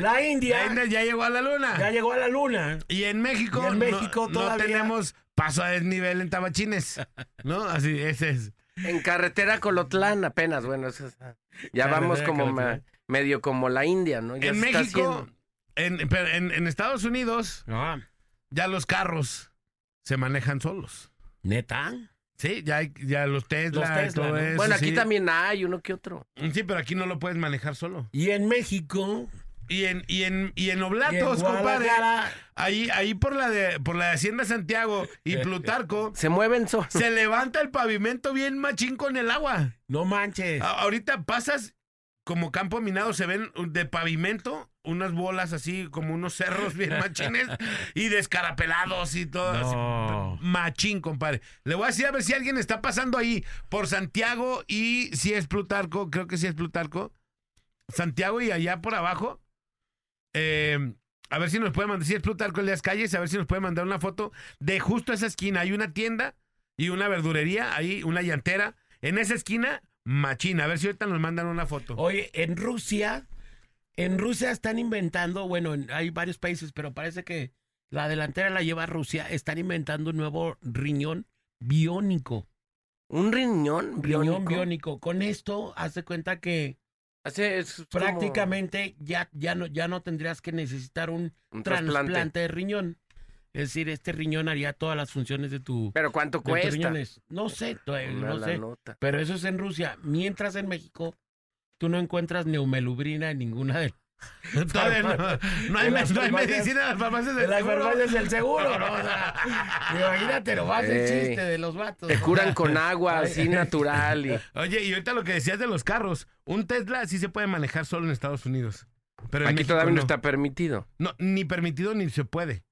La India, la India ya llegó a la luna. ya llegó a la luna. Y en México, Y en México no, todavía- tenemos paso a desnivel en Tabachines. ¿No? Así, ese es. En carretera Colotlán apenas, bueno, eso es- ya Carretera vamos como ma- medio como la India, ¿no? Ya en se está México, haciendo. en, pero en, en Estados Unidos, Ah, ya los carros se manejan solos. ¿Neta? Sí, ya, hay- ya los Tesla, Los Tesla, todo ¿no? eso, Bueno, aquí sí. también hay uno que otro. Sí, pero aquí no lo puedes manejar solo. Y en México, Y en, y en, y en y en Oblatos, compadre. Ahí, ahí por la de, por la de Hacienda Santiago y Plutarco, Se mueven solos. se levanta el pavimento bien machín con el agua. no manches. A- ahorita pasas como campo minado, se ven de pavimento unas bolas así, como unos cerros bien machines y descarapelados y todo. así. Machín, compadre. Le voy a decir a ver si alguien está pasando ahí por Santiago y si es Plutarco, creo que sí es Plutarco. Santiago y allá por abajo. Eh, a ver si nos puede mandar, si es Plutarco en las calles, a ver si nos puede mandar una foto de justo esa esquina. Hay una tienda y una verdurería, ahí una llantera. En esa esquina, machina. A ver si ahorita nos mandan una foto. Oye, en Rusia, en Rusia están inventando, bueno, en- hay varios países, pero parece que la delantera la lleva Rusia, están inventando un nuevo riñón biónico. Un riñón Riñón biónico. biónico. Con esto, haz de cuenta que Hace- es como prácticamente ya, ya, no, ya no tendrías que necesitar un un trasplante. trasplante. de riñón. Es decir, este riñón haría todas las funciones de tu, Pero ¿cuánto cuesta? riñones. No sé, no sé. nota. Pero eso es en Rusia. Mientras en México, tú no encuentras neumelubrina en ninguna de, Todavía no, no hay, las no hay farmacias- medicina en las farmacias de del las seguro. farmacias del seguro. ¿no? O sea, imagínate, lo más el chiste de los vatos. Te ¿no? curan con agua, así natural. Y... Oye, y ahorita lo que decías de los carros, un Tesla sí se puede manejar solo en Estados Unidos. Pero Aquí México todavía no. está permitido. No, ni permitido ni se puede.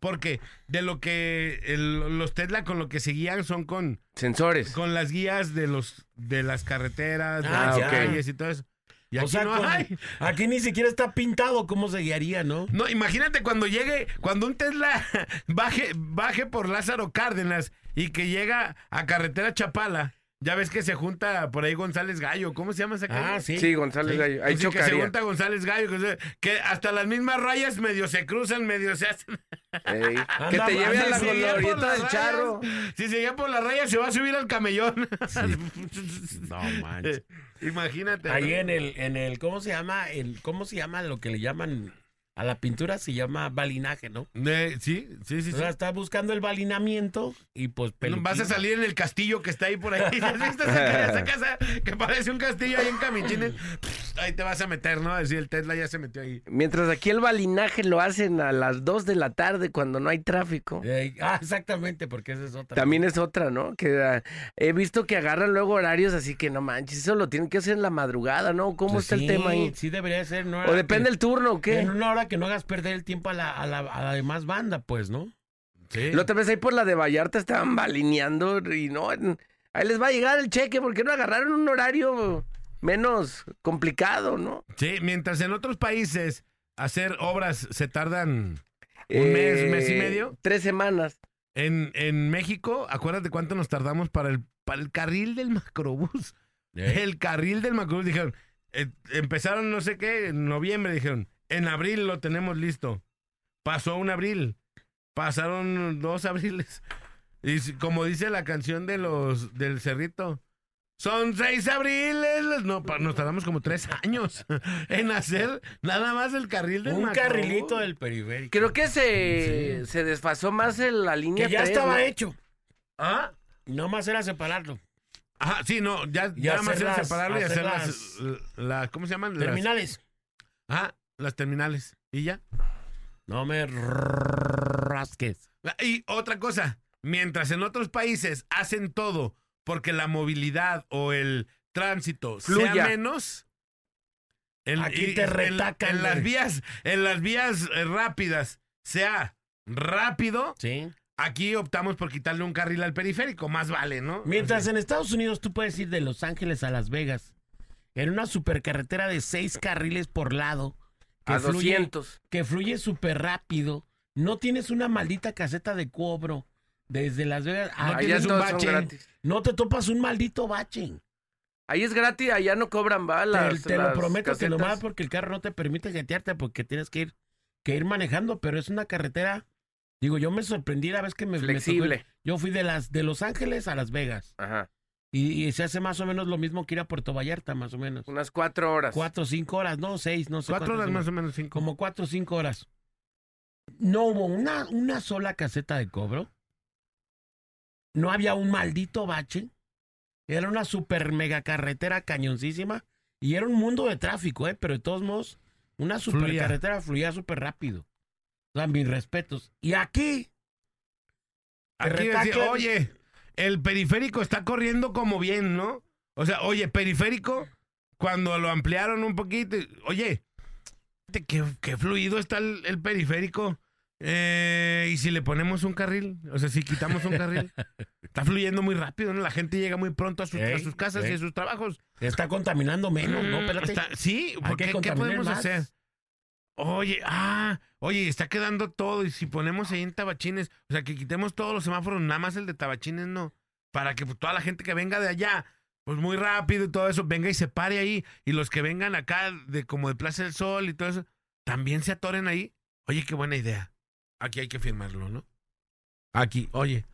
Porque de lo que el- los Tesla con lo que se guían son con, Sensores. con las guías de los de las carreteras, de Ah, las ya. calles y todo eso. Y O aquí sea, no con- hay. aquí ni siquiera está pintado cómo se guiaría, ¿no? No, imagínate cuando llegue, cuando un Tesla baje, baje por Lázaro Cárdenas y que llega a carretera Chapala. Ya ves que se junta por ahí González Gallo. ¿Cómo se llama esa calle? Ah, sí. Sí, González Sí. Gallo. Ahí Así que se chocaría. junta González Gallo, que, se- que hasta las mismas rayas medio se cruzan, medio se hacen. Ey, Anda- que te lleve a la Si seguía glorieta del charro. Si se llega por las rayas, se va a subir al camellón. No manches. Imagínate. Ahí en el, en el, ¿cómo se llama? El, ¿Cómo se llama lo que le llaman a la pintura? Se llama balinaje, ¿no? Eh, sí, sí, sí. O sí. sea, estás buscando el balinamiento y pues Vas a peluquín. salir en el castillo que está ahí por ahí. ¿Has visto esa, esa casa que parece un castillo ahí en Camichines? Ahí te vas a meter, ¿no? Decir, el Tesla ya se metió ahí. Mientras aquí el balinaje lo hacen a las 2 de la tarde cuando no hay tráfico. Eh, ah, exactamente, porque esa es otra. También es otra, ¿no? Que ah, he visto que agarran luego horarios así que no manches, eso lo tienen que hacer en la madrugada, ¿no? ¿Cómo Pues está sí, el tema ahí? Sí, debería ser, ¿no? O depende del turno, ¿o qué? En una hora que no hagas perder el tiempo a la, a la, a la demás banda, pues, ¿no? Sí. La otra vez ahí por la de Vallarta estaban balineando y no, ahí les va a llegar el cheque, ¿por qué no agarraron un horario menos complicado, ¿no? Sí, mientras en otros países hacer obras se tardan un mes, mes y Eh, medio. Tres semanas. En, en México, acuérdate cuánto nos tardamos para el, para el carril del macrobús. El carril del macrobús, dijeron, eh, empezaron no sé qué, en noviembre, dijeron, en abril lo tenemos listo. Pasó un abril, pasaron dos abriles. Y como dice la canción de los del Cerrito, son seis abriles. No, pa- nos tardamos como tres años en hacer nada más el carril del Un carrilito del periférico. Creo que se, se desfasó más en la línea Que ya 3, estaba ¿no? hecho. ¿Ah? No más era separarlo. Ajá, sí, no, ya, Y nada más era las- separarlo y hacer las, las- ¿cómo se llaman? Las- Terminales. Ajá, las terminales. Y ya. No me rasques. Y otra cosa, mientras en otros países hacen todo porque la movilidad o el tránsito Fluya. sea menos, en, Aquí y- te retacan, en, las vías, en las vías eh, rápidas sea rápido, Sí. aquí optamos por quitarle un carril al periférico, más vale, ¿no? Mientras en Estados Unidos tú puedes ir de Los Ángeles a Las Vegas en una supercarretera de seis carriles por lado. A fluye- 200. que fluye súper rápido. No tienes una maldita caseta de cobro desde Las Vegas. No a- Allá tienes un bache. no te topas un maldito bache. Ahí es gratis, allá no cobran Te, balas. te lo prometo que nomás porque el carro no te permite jetearte porque tienes que ir, que ir manejando, pero es una carretera. Digo, yo me sorprendí la vez que me. Flexible. Yo fui de las de Los Ángeles a Las Vegas Ajá. Y, y se hace más o menos lo mismo que ir a Puerto Vallarta, más o menos. Unas cuatro horas. Cuatro o cinco horas, no, seis, no sé. Cuatro horas más o menos, cinco. Como cuatro o cinco horas. No hubo una, una sola caseta de cobro. No había un maldito bache. Era una super mega carretera cañoncísima. Y era un mundo de tráfico, ¿eh? Pero de todos modos, una super Fluía. carretera fluía súper rápido. O sea, mis respetos. Y aquí, Aquí decía, oye, el periférico está corriendo como bien, ¿no? O sea, oye, periférico, cuando lo ampliaron un poquito, oye, qué, qué fluido está el, el periférico. Eh, y si le ponemos un carril, o sea, si quitamos un carril, está fluyendo muy rápido, ¿no? La gente llega muy pronto a sus, a sus casas y a sus trabajos. está contaminando menos, ¿no? Espérate. está- sí, Hay ¿por que qué, ¿qué contaminar podemos más. hacer? Oye, ah, oye, está quedando todo. Y si ponemos ahí en tabachines, o sea, que quitemos todos los semáforos, nada más el de tabachines no. Para que pues, toda la gente que venga de allá, pues muy rápido y todo eso, venga y se pare ahí. Y los que vengan acá, de como de Plaza del Sol y todo eso, también se atoren ahí. Oye, qué buena idea. Aquí hay que firmarlo, ¿no? Aquí, oye.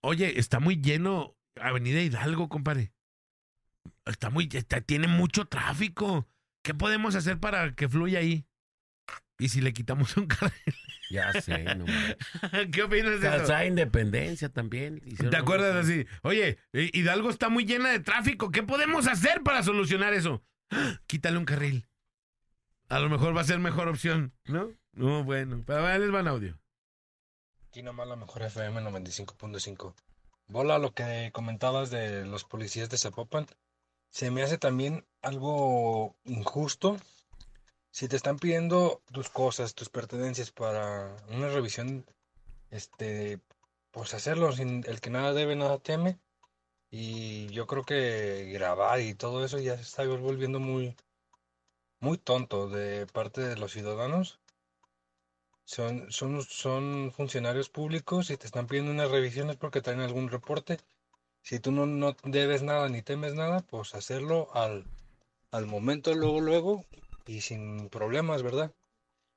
Oye, está muy lleno Avenida Hidalgo, compadre. Está muy, está- tiene mucho tráfico. ¿Qué podemos hacer para que fluya ahí? Y si le quitamos un carril. Ya sé, no mames. ¿Qué opinas de eso? Calzada Independencia también. ¿Te acuerdas así? Oye, eh, Hidalgo está muy llena de tráfico. ¿Qué podemos hacer para solucionar eso? Quítale un carril. A lo mejor va a ser mejor opción, ¿no? No, bueno. Pero ahí les van audio. Aquí nomás la mejor FM 95.5. Bola, lo que comentabas de los policías de Zapopan, se me hace también algo injusto. Si te están pidiendo tus cosas, tus pertenencias para una revisión, este, pues hacerlo sin el que nada debe, nada teme. Y yo creo que grabar y todo eso ya se está volviendo muy, muy tonto de parte de los ciudadanos. Son, son, son funcionarios públicos y te están pidiendo unas revisiones porque traen algún reporte. Si tú no, no debes nada ni temes nada, pues hacerlo al, al momento, luego, luego y sin problemas, ¿verdad?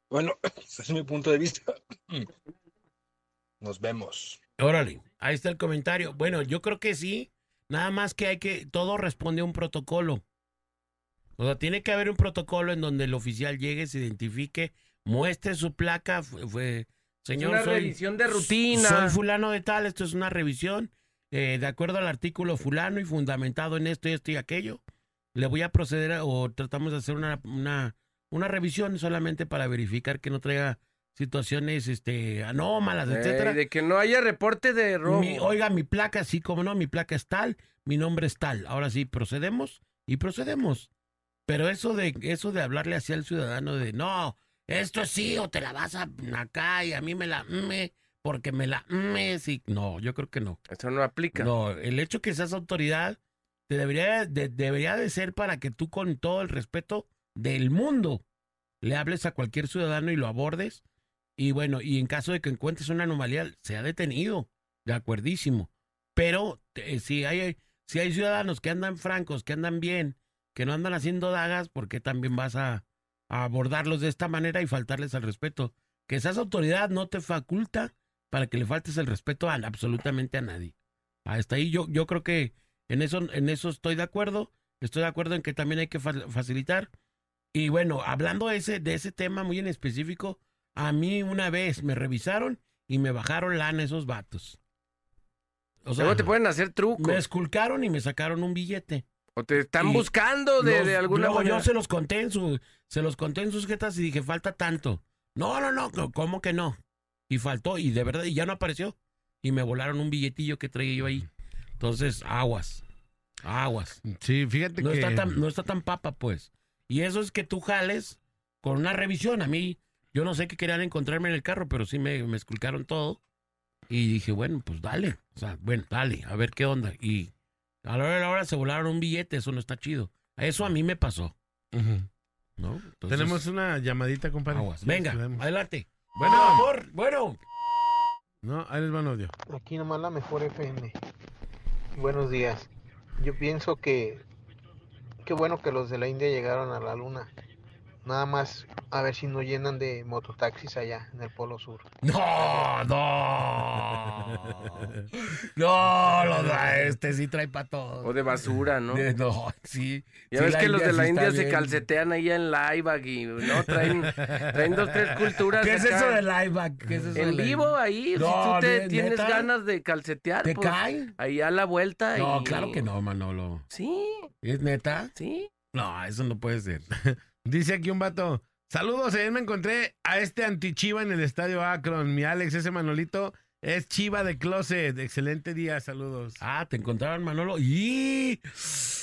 Bueno, ese es mi punto de vista. Nos vemos. Órale, ahí está el comentario. Bueno, yo creo que sí. Nada más que hay que, todo responde a un protocolo. O sea, tiene que haber un protocolo en donde el oficial llegue, se identifique, muestre su placa. Fue, fue- Es señor, una soy, revisión de rutina. soy fulano de tal, esto es una revisión, eh, de acuerdo al artículo fulano y fundamentado en esto, esto y aquello. Le voy a proceder a- o tratamos de hacer una, una, una revisión solamente para verificar que no traiga situaciones este, anómalas, Eh, etcétera. de que no haya reporte de robo. Mi- oiga, mi placa, sí, como no, mi placa es tal, mi nombre es tal. Ahora sí, procedemos y procedemos. Pero eso de, eso de hablarle así al ciudadano de, no, esto sí, o te la vas a acá y a mí me la me, porque me la me, sí. No, yo creo que no. Eso no aplica. No, el hecho que seas autoridad te debería, debería de ser para que tú con todo el respeto del mundo le hables a cualquier ciudadano y lo abordes. Y bueno, y en caso de que encuentres una anomalía, sea detenido, de acuerdísimo. Pero si, hay, si hay ciudadanos que andan francos, que andan bien, que no andan haciendo dagas, ¿por qué también vas a, abordarlos de esta manera y faltarles al respeto? Que esa autoridad no te faculta para que le faltes el respeto a absolutamente a nadie. Hasta ahí yo, yo creo que en eso, en eso estoy de acuerdo. Estoy de acuerdo en que también hay que facilitar. Y bueno, hablando de ese, de ese tema muy en específico, a mí una vez me revisaron y me bajaron lana esos vatos. O sea, te pueden hacer trucos. Me esculcaron y me sacaron un billete. O te están buscando de, de alguna manera. Yo se los conté en su, se los conté en sus jetas y dije, falta tanto. No, no, no, ¿cómo que no? Y faltó, y de verdad, y ya no apareció. Y me volaron un billetillo que traía yo ahí. Entonces, aguas. Aguas. Sí, fíjate no que... Está tan, no está tan papa, pues. Y eso es que tú jales con una revisión. A mí, yo no sé qué querían encontrarme en el carro, pero sí me, me esculcaron todo. Y dije, bueno, pues dale. O sea, bueno, dale, a ver qué onda. Y a la hora de la hora se volaron un billete, eso no está chido. Eso a mí me pasó. ¿No? Tenemos una llamadita, compadre. Aguas. Venga, adelante. Bueno, amor, bueno. No, ahí les van audio. Aquí nomás la mejor FM. Buenos días. Yo pienso que qué bueno que los de la India llegaron a la luna. Nada más a ver si no llenan de mototaxis allá en el Polo Sur. No, no. No, lo da este sí trae para todo. O de basura, ¿no? No, sí. Ya ves que los de la India se calcetean ahí en Laibag y no traen, traen dos, tres culturas. ¿Qué es eso de Laibag? ¿Qué es eso en vivo ahí, si tú te tienes ganas de calcetear, ¿Te pues, cae? ahí a la vuelta. No, claro que no, Manolo. Sí. ¿Es neta? Sí. No, eso no puede ser. Dice aquí un vato. Saludos, ayer me encontré a este antichiva en el estadio Akron. Mi Alex, ese Manolito, es chiva de closet. Excelente día, saludos. Ah, te encontraron Manolo. ¡Y!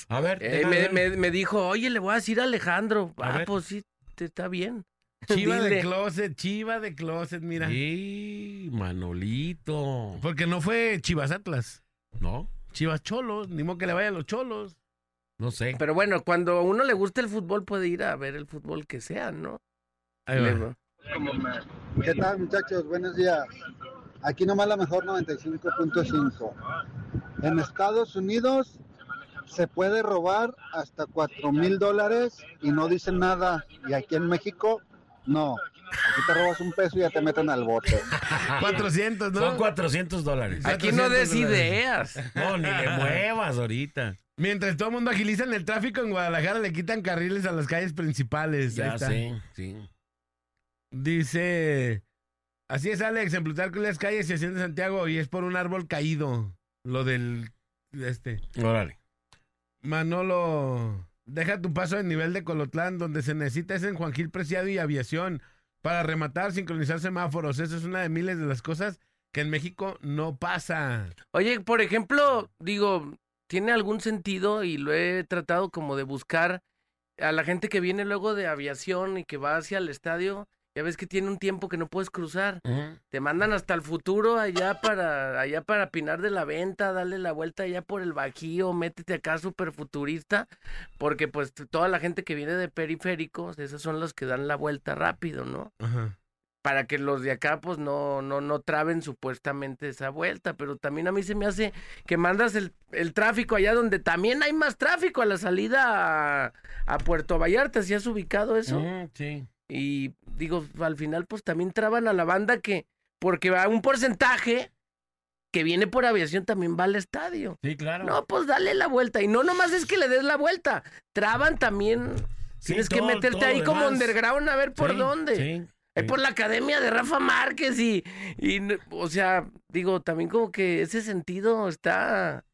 A ver. Eh, me, me, dijo, oye, le voy a decir a Alejandro. ah, pues sí, te está bien. Chiva de closet, chiva de closet, mira. ¡Y! Manolito. Porque no fue Chivas Atlas. ¿No? Chivas Cholos, ni modo que le vaya a los Cholos. No sé. Pero bueno, cuando a uno le gusta el fútbol, puede ir a ver el fútbol que sea, ¿no? Ahí va. ¿Qué tal, muchachos? Buenos días. Aquí nomás la mejor 95.5. En Estados Unidos se puede robar hasta 4 mil dólares y no dicen nada. Y aquí en México, no. Aquí te robas un peso y ya te meten al bote. 400, ¿no? Son 400 dólares. Aquí no des ideas. No, ni le muevas ahorita. Mientras todo el mundo agiliza en el tráfico, en Guadalajara le quitan carriles a las calles principales. Ya sé, sí. Dice, así es Alex, en Plutarco las calles y haciendo Santiago y es por un árbol caído. Lo del, este. Órale. Manolo, deja tu paso en nivel de Colotlán, donde se necesita es en Juan Gil Preciado y aviación. Para rematar, sincronizar semáforos. Esa es una de miles de las cosas que en México no pasa. Oye, por ejemplo, digo, tiene algún sentido y lo he tratado como de buscar a la gente que viene luego de aviación y que va hacia el estadio. Ya ves que tiene un tiempo que no puedes cruzar. Te mandan hasta el futuro allá para allá para Pinar de la Venta, darle la vuelta allá por el Bajío, métete acá súper futurista, porque pues toda la gente que viene de periféricos, esos son los que dan la vuelta rápido, ¿no? Ajá para que los de acá pues no, no, no traben supuestamente esa vuelta, pero también a mí se me hace que mandas el, el tráfico allá donde también hay más tráfico a la salida a, Puerto Vallarta, ¿si has ubicado eso? sí. Y digo, al final pues también traban a la banda que, porque va un porcentaje que viene por aviación también va al estadio. Sí, claro. No, pues dale la vuelta. Y no nomás es que le des la vuelta, traban también... Tienes que meterte ahí como underground a ver por dónde. Sí. Es por la academia de Rafa Márquez y, y, o sea, digo, también como que ese sentido está...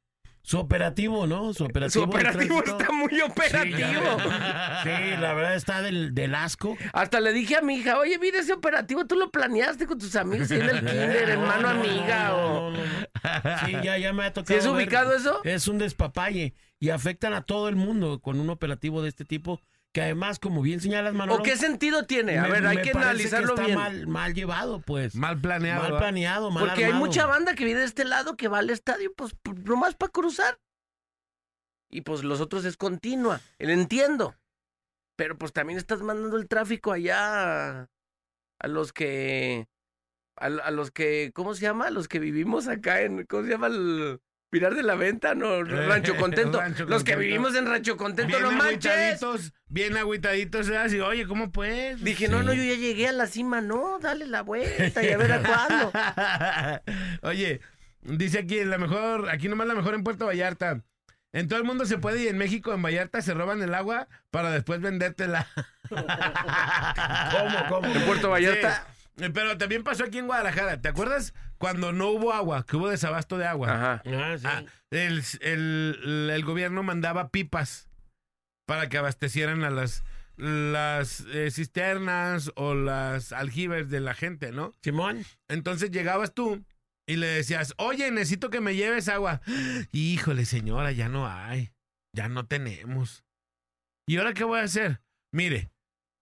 Su operativo, ¿no? Su operativo. Su operativo está muy operativo. Sí, la verdad está del, del, asco. Hasta le dije a mi hija, oye, mira ese operativo, tú lo planeaste con tus amigos en el kinder, hermano, amiga. O... Sí, ya, ya me ha tocado. ¿Sí es ubicado eso? Es un despapalle y afectan a todo el mundo con un operativo de este tipo que además, como bien señalas, Manolo... ¿O qué sentido tiene? A ver, hay que analizarlo que está Mal, mal llevado, pues. Mal planeado. Mal planeado, mal Porque armado. hay mucha banda que viene de este lado que va al estadio, pues, nomás para cruzar. y pues los otros es continua. El entiendo. Pero pues también estás mandando el tráfico allá a, a los que a, a los que ¿cómo se llama? A los que vivimos acá en ¿cómo se llama el Pilar de la Venta, no, Rancho Contento. Rancho los que Contento. vivimos en Rancho Contento, Bien no manches. agüitaditos, bien agüitaditos, ¿eh? Así, oye, ¿cómo pues? Dije, no, no, yo ya llegué a la cima, no, dale la vuelta y a ver a cuándo. Oye, dice aquí, la mejor, aquí nomás la mejor en Puerto Vallarta. En todo el mundo se puede y en México, en Vallarta, se roban el agua para después vendértela. ¿Cómo, cómo? En Puerto Vallarta. Sí, Pero también pasó aquí en Guadalajara. ¿Te acuerdas cuando no hubo agua, que hubo desabasto de agua? Ajá. Ah, sí. Ah, el, el- el gobierno mandaba pipas para que abastecieran a las, las eh, cisternas o las aljibes de la gente, ¿no? Simón. Entonces llegabas tú y le decías, oye, necesito que me lleves agua. Híjole, señora, ya no hay. Ya no tenemos. ¿Y ahora qué voy a hacer? Mire,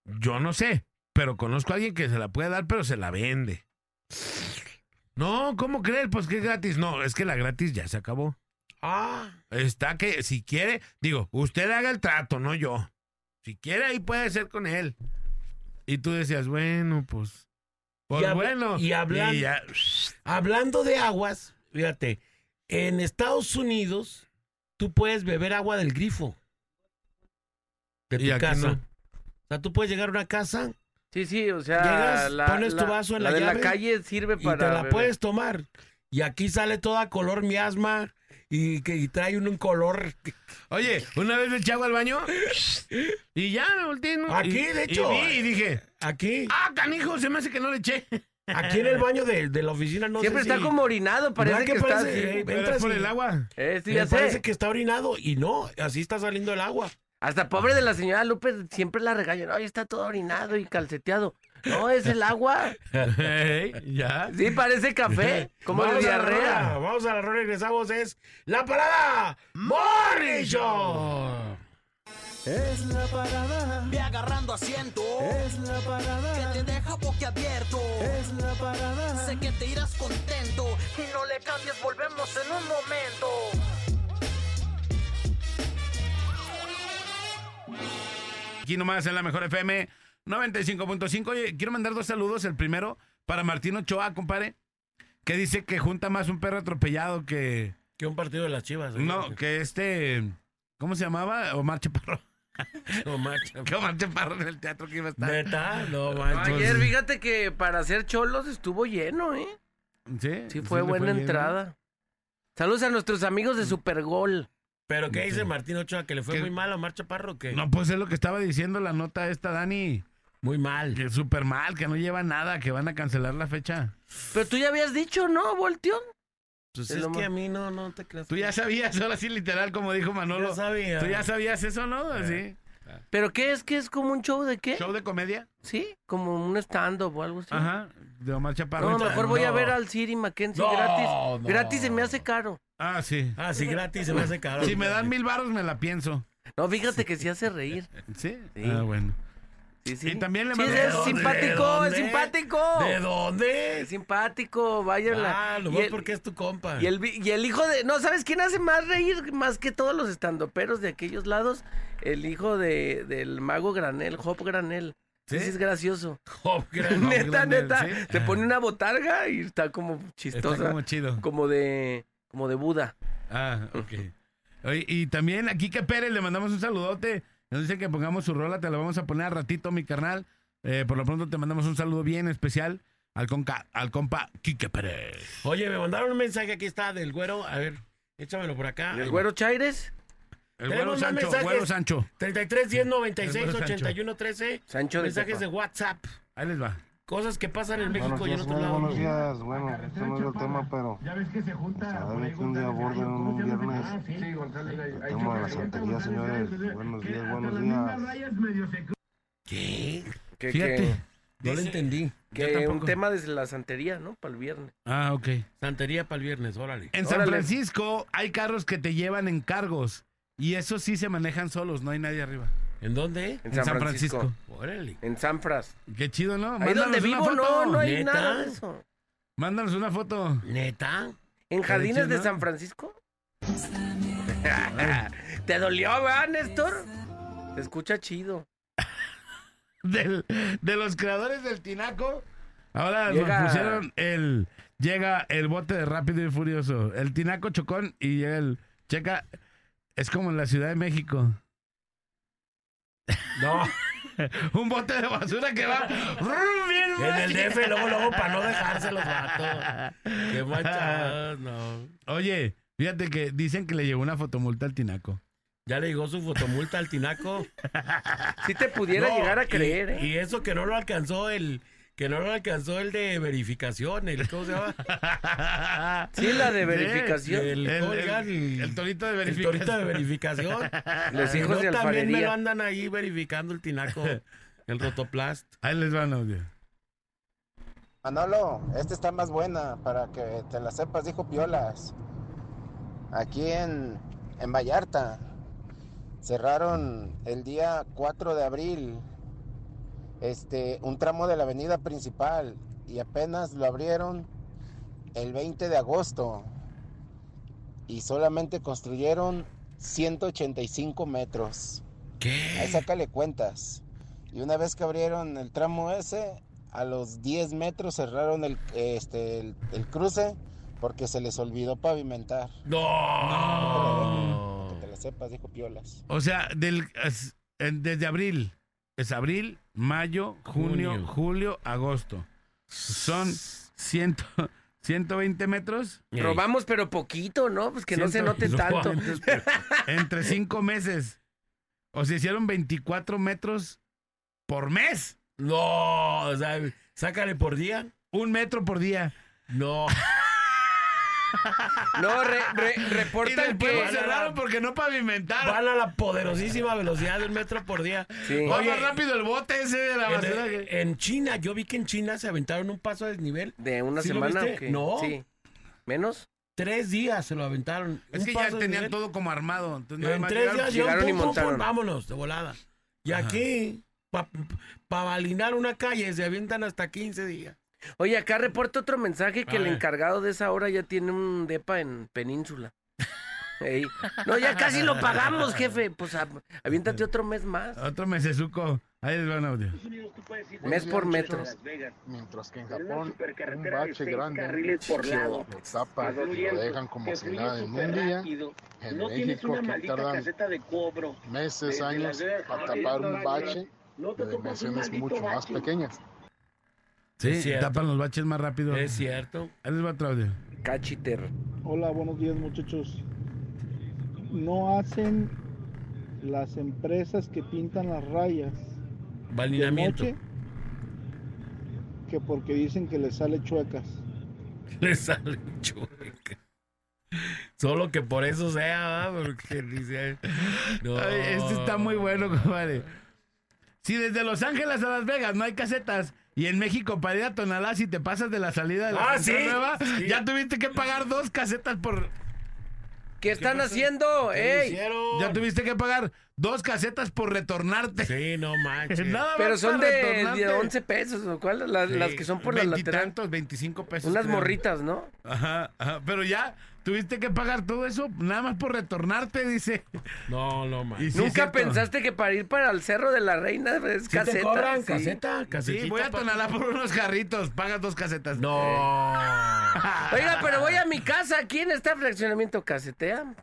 yo no sé, pero conozco a alguien que se la puede dar, pero se la vende. No, ¿cómo creer? Pues que es gratis. No, es que la gratis ya se acabó. Ah, Está que, si quiere, digo, usted haga el trato, no yo. Si quiere, ahí puede ser con él. Y tú decías, bueno, pues. Pues Y bueno. y hablan- ya- hablando de aguas, fíjate, en Estados Unidos tú puedes beber agua del grifo. De tu casa. no. O sea, tú puedes llegar a una casa Sí, sí, o sea, Llegas, la, pones tu vaso en la la de la llave calle sirve y para te la beber. puedes tomar. Y aquí sale toda color miasma y que y trae un, un color. Oye, una vez me eché agua al baño y ya me volteé. ¿no? Aquí, Y- de hecho. Y, vi y dije, Aquí, ah, canijo, se me hace que no le eché. aquí en el baño de, de la oficina no Siempre sé está si- como orinado, parece ¿Verdad que, que está parece? así. Eh, entras por y- el agua. Eh, sí, Me ya sé. parece que está orinado y no, así está saliendo el agua. Hasta pobre de la señora Lupe siempre la regañan. Ay, está todo orinado y calceteado. No, es el agua. Ey, ya. Sí, parece café, como de Vamos a la diarrea. rola, Vamos a la rola, regresamos. Es la parada Morning Show. Es la parada. Ve agarrando asiento. Es la parada. Que te deja boquiabierto. Es la parada. Sé que te irás contento. Y no le cambies, volvemos en un momento. Aquí nomás en la mejor FM 95.5. Oye, quiero mandar dos saludos. El primero para Martín Ochoa, compadre, que dice que junta más un perro atropellado que. Que un partido de las chivas. ¿eh? No, que este. ¿Cómo se llamaba? Omar Chaparro. No manches. Que Omar Chaparro en el teatro que iba a estar. Neta, no manches. Ayer, fíjate que para hacer cholos estuvo lleno, ¿eh? Sí, Sí, fue buena entrada. Saludos a nuestros amigos de Supergol. Pero ¿qué dice Martín Ochoa? ¿Que le fue ¿Qué? muy mal a Omar Chaparro? que No, pues es lo que estaba diciendo la nota esta, Dani. Muy mal. Que súper mal, que no lleva nada, que van a cancelar la fecha. Pero tú ya habías dicho, ¿no, Volteón? Pues Es es que a mí no, no te creas. Tú ya sabías, ahora sí, literal, como dijo Manolo. Sabía. Tú ya sabías eso, ¿no? Eh. Sí. ¿Pero qué es? ¿Qué es como un show de qué? ¿Show de comedia? Sí, como un stand-up o algo así. Ajá, de Omar Chaparro. No, mejor voy a ver al Siri Mackenzie No, gratis. no. Gratis se me hace caro. Ah, sí. Ah, sí, gratis, se me hace caro. Si me dan mil baros, me la pienso. No, fíjate que sí hace reír. ¿Sí? Sí. Ah, bueno. Sí, sí. Y también le Sí, mando- es ¿De dónde? simpático, ¿De es dónde? simpático. ¿De dónde? Es simpático, váyanla. Ah, lo y, más el, porque es tu compa. y, el, y el hijo de... No, ¿sabes quién hace más reír más que todos los estandoperos de aquellos lados? El hijo de, del mago Granel, Hop Granel. Sí, ¿Sí? sí es gracioso. Oh, gran- neta, Granel, neta. ¿sí? Se pone una botarga y está como Está chistosa. como chido. Como de... Como de Buda. Ah, ok. Oye, y también aquí que Pérez le mandamos un saludote. Nos dice que pongamos su rola, te la vamos a poner a ratito, mi carnal. Eh, por lo pronto te mandamos un saludo bien especial al, conca, al compa Quique Pérez. Oye, me mandaron un mensaje, aquí está, del güero. A ver, échamelo por acá. ¿Y el güero Chaires? El güero Sancho, mensajes. güero Sancho. 33 10 96 El güero Sancho. 81 13. Sancho de Mensajes Tepa. de WhatsApp. Ahí les va. Cosas que pasan en México y en otro lado. buenos días. Bueno, este no es el tema, pero cada vez que un día aborden un viernes el tema de la santería, señores. Buenos días, buenos días. ¿Qué? Que, Fíjate. que- No lo entendí. que un tema de la santería, ¿no? Para el viernes. Ah, ok. Santería para el viernes, órale. En San Órale. Francisco hay carros que te llevan en cargos. Y esos sí se manejan solos, no hay nadie arriba. ¿En dónde? En San, Francisco. Órale. En San Fras. Qué chido, ¿no? Ahí donde vivo no, no hay ¿Neta? nada de eso. Mándanos una foto. ¿Neta? ¿En Jardines de San. Francisco? ¿Te dolió, verdad, Néstor? Se escucha chido. Del, de los creadores del Tinaco, ahora nos pusieron el... Llega el bote de Rápido y Furioso. El Tinaco Chocón y llega el... Checa, es como en la Ciudad de México. No. un bote de basura que va en el DF luego luego para no dejarse los gatos qué manchados no. Oye fíjate que dicen que le llegó una fotomulta al tinaco. Ya le llegó su fotomulta al tinaco. Si te pudiera llegar a creer ¿eh? y eso que no lo alcanzó el que no lo alcanzó el de verificación, el ¿cómo se llama? Sí, la de verificación. el, el, torito de verificación. El torito de verificación. Los hijos no, de También me lo andan ahí verificando el tinaco, el rotoplast. Ahí les van audio. Manolo, esta está más buena para que te la sepas, dijo Piolas. Aquí en, en Vallarta cerraron el día 4 de abril este, un tramo de la avenida principal y apenas lo abrieron el 20 de agosto y solamente construyeron 185 metros. ¿Qué? Ahí sácale cuentas. Y una vez que abrieron el tramo ese, a los 10 metros cerraron el, este, el, cruce porque se les olvidó pavimentar. No. Que te la sepas, dijo Piolas. O sea, del, desde abril. Es abril, mayo, junio, julio, agosto. Son ciento, 120 metros. Robamos, pero poquito, ¿no? Pues que no se note tanto. Entre cinco meses. O sea, hicieron 24 metros por mes. No, o sea, sácale por día. Un metro por día. No. No, re, reportan que cerraron porque no pavimentaron. Van a la poderosísima velocidad del metro por día. Va más rápido el bote ese de la basura. En, China, yo vi que en China se aventaron un paso a desnivel. ¿De una semana? No. Sí. ¿Menos? Tres días se lo aventaron. Es que ya tenían todo como armado. Entonces, en tres días llegaron y montaron. vámonos, de volada. Y aquí, para pa validar una calle, se avientan hasta 15 días. Oye, acá reporta otro mensaje que el encargado de esa hora ya tiene un depa en Península. No, ya casi lo pagamos, jefe. Pues aviéntate otro mes más. Otro mesesuco. Ahí les van audio. Mes por metro. Mientras que en Japón, un bache grande por lado. lo tapan lo dejan como si nada en un día. En México, que tardan meses, años para tapar un bache de dimensiones mucho más pequeñas. Sí, tapan los baches más rápido. Es cierto. Ahí les va otro audio. Cachiter. Hola, buenos días muchachos. No hacen las empresas que pintan las rayas. Validamiento. que porque dicen que les sale chuecas. Les sale chuecas. Solo que por eso sea, porque dice. No. este está muy bueno, compadre. Si desde Los Ángeles a Las Vegas no hay casetas, y en México, para ir a Tonalá, si te pasas de la salida de la ah, ¿sí? nueva, ya tuviste que pagar dos casetas por. ¿Qué están haciendo? ¡Ey! Ya tuviste que pagar dos casetas por retornarte. Sí, no manches. Pero son de, de, 11 pesos, ¿o cuál? Las, las que son por la lateral. 25 pesos. Unas morritas, ¿no? Ajá, ajá. Pero ya, Tuviste que pagar todo eso nada más por retornarte, dice. No, no, man. ¿Nunca pensaste que para ir para el Cerro de la Reina es ¿Sí caseta? Te cobran caseta, caseta. Sí, voy a Tonalá por unos jarritos, pagas dos casetas. No. Oiga, pero voy a mi casa, aquí en este fraccionamiento casetea.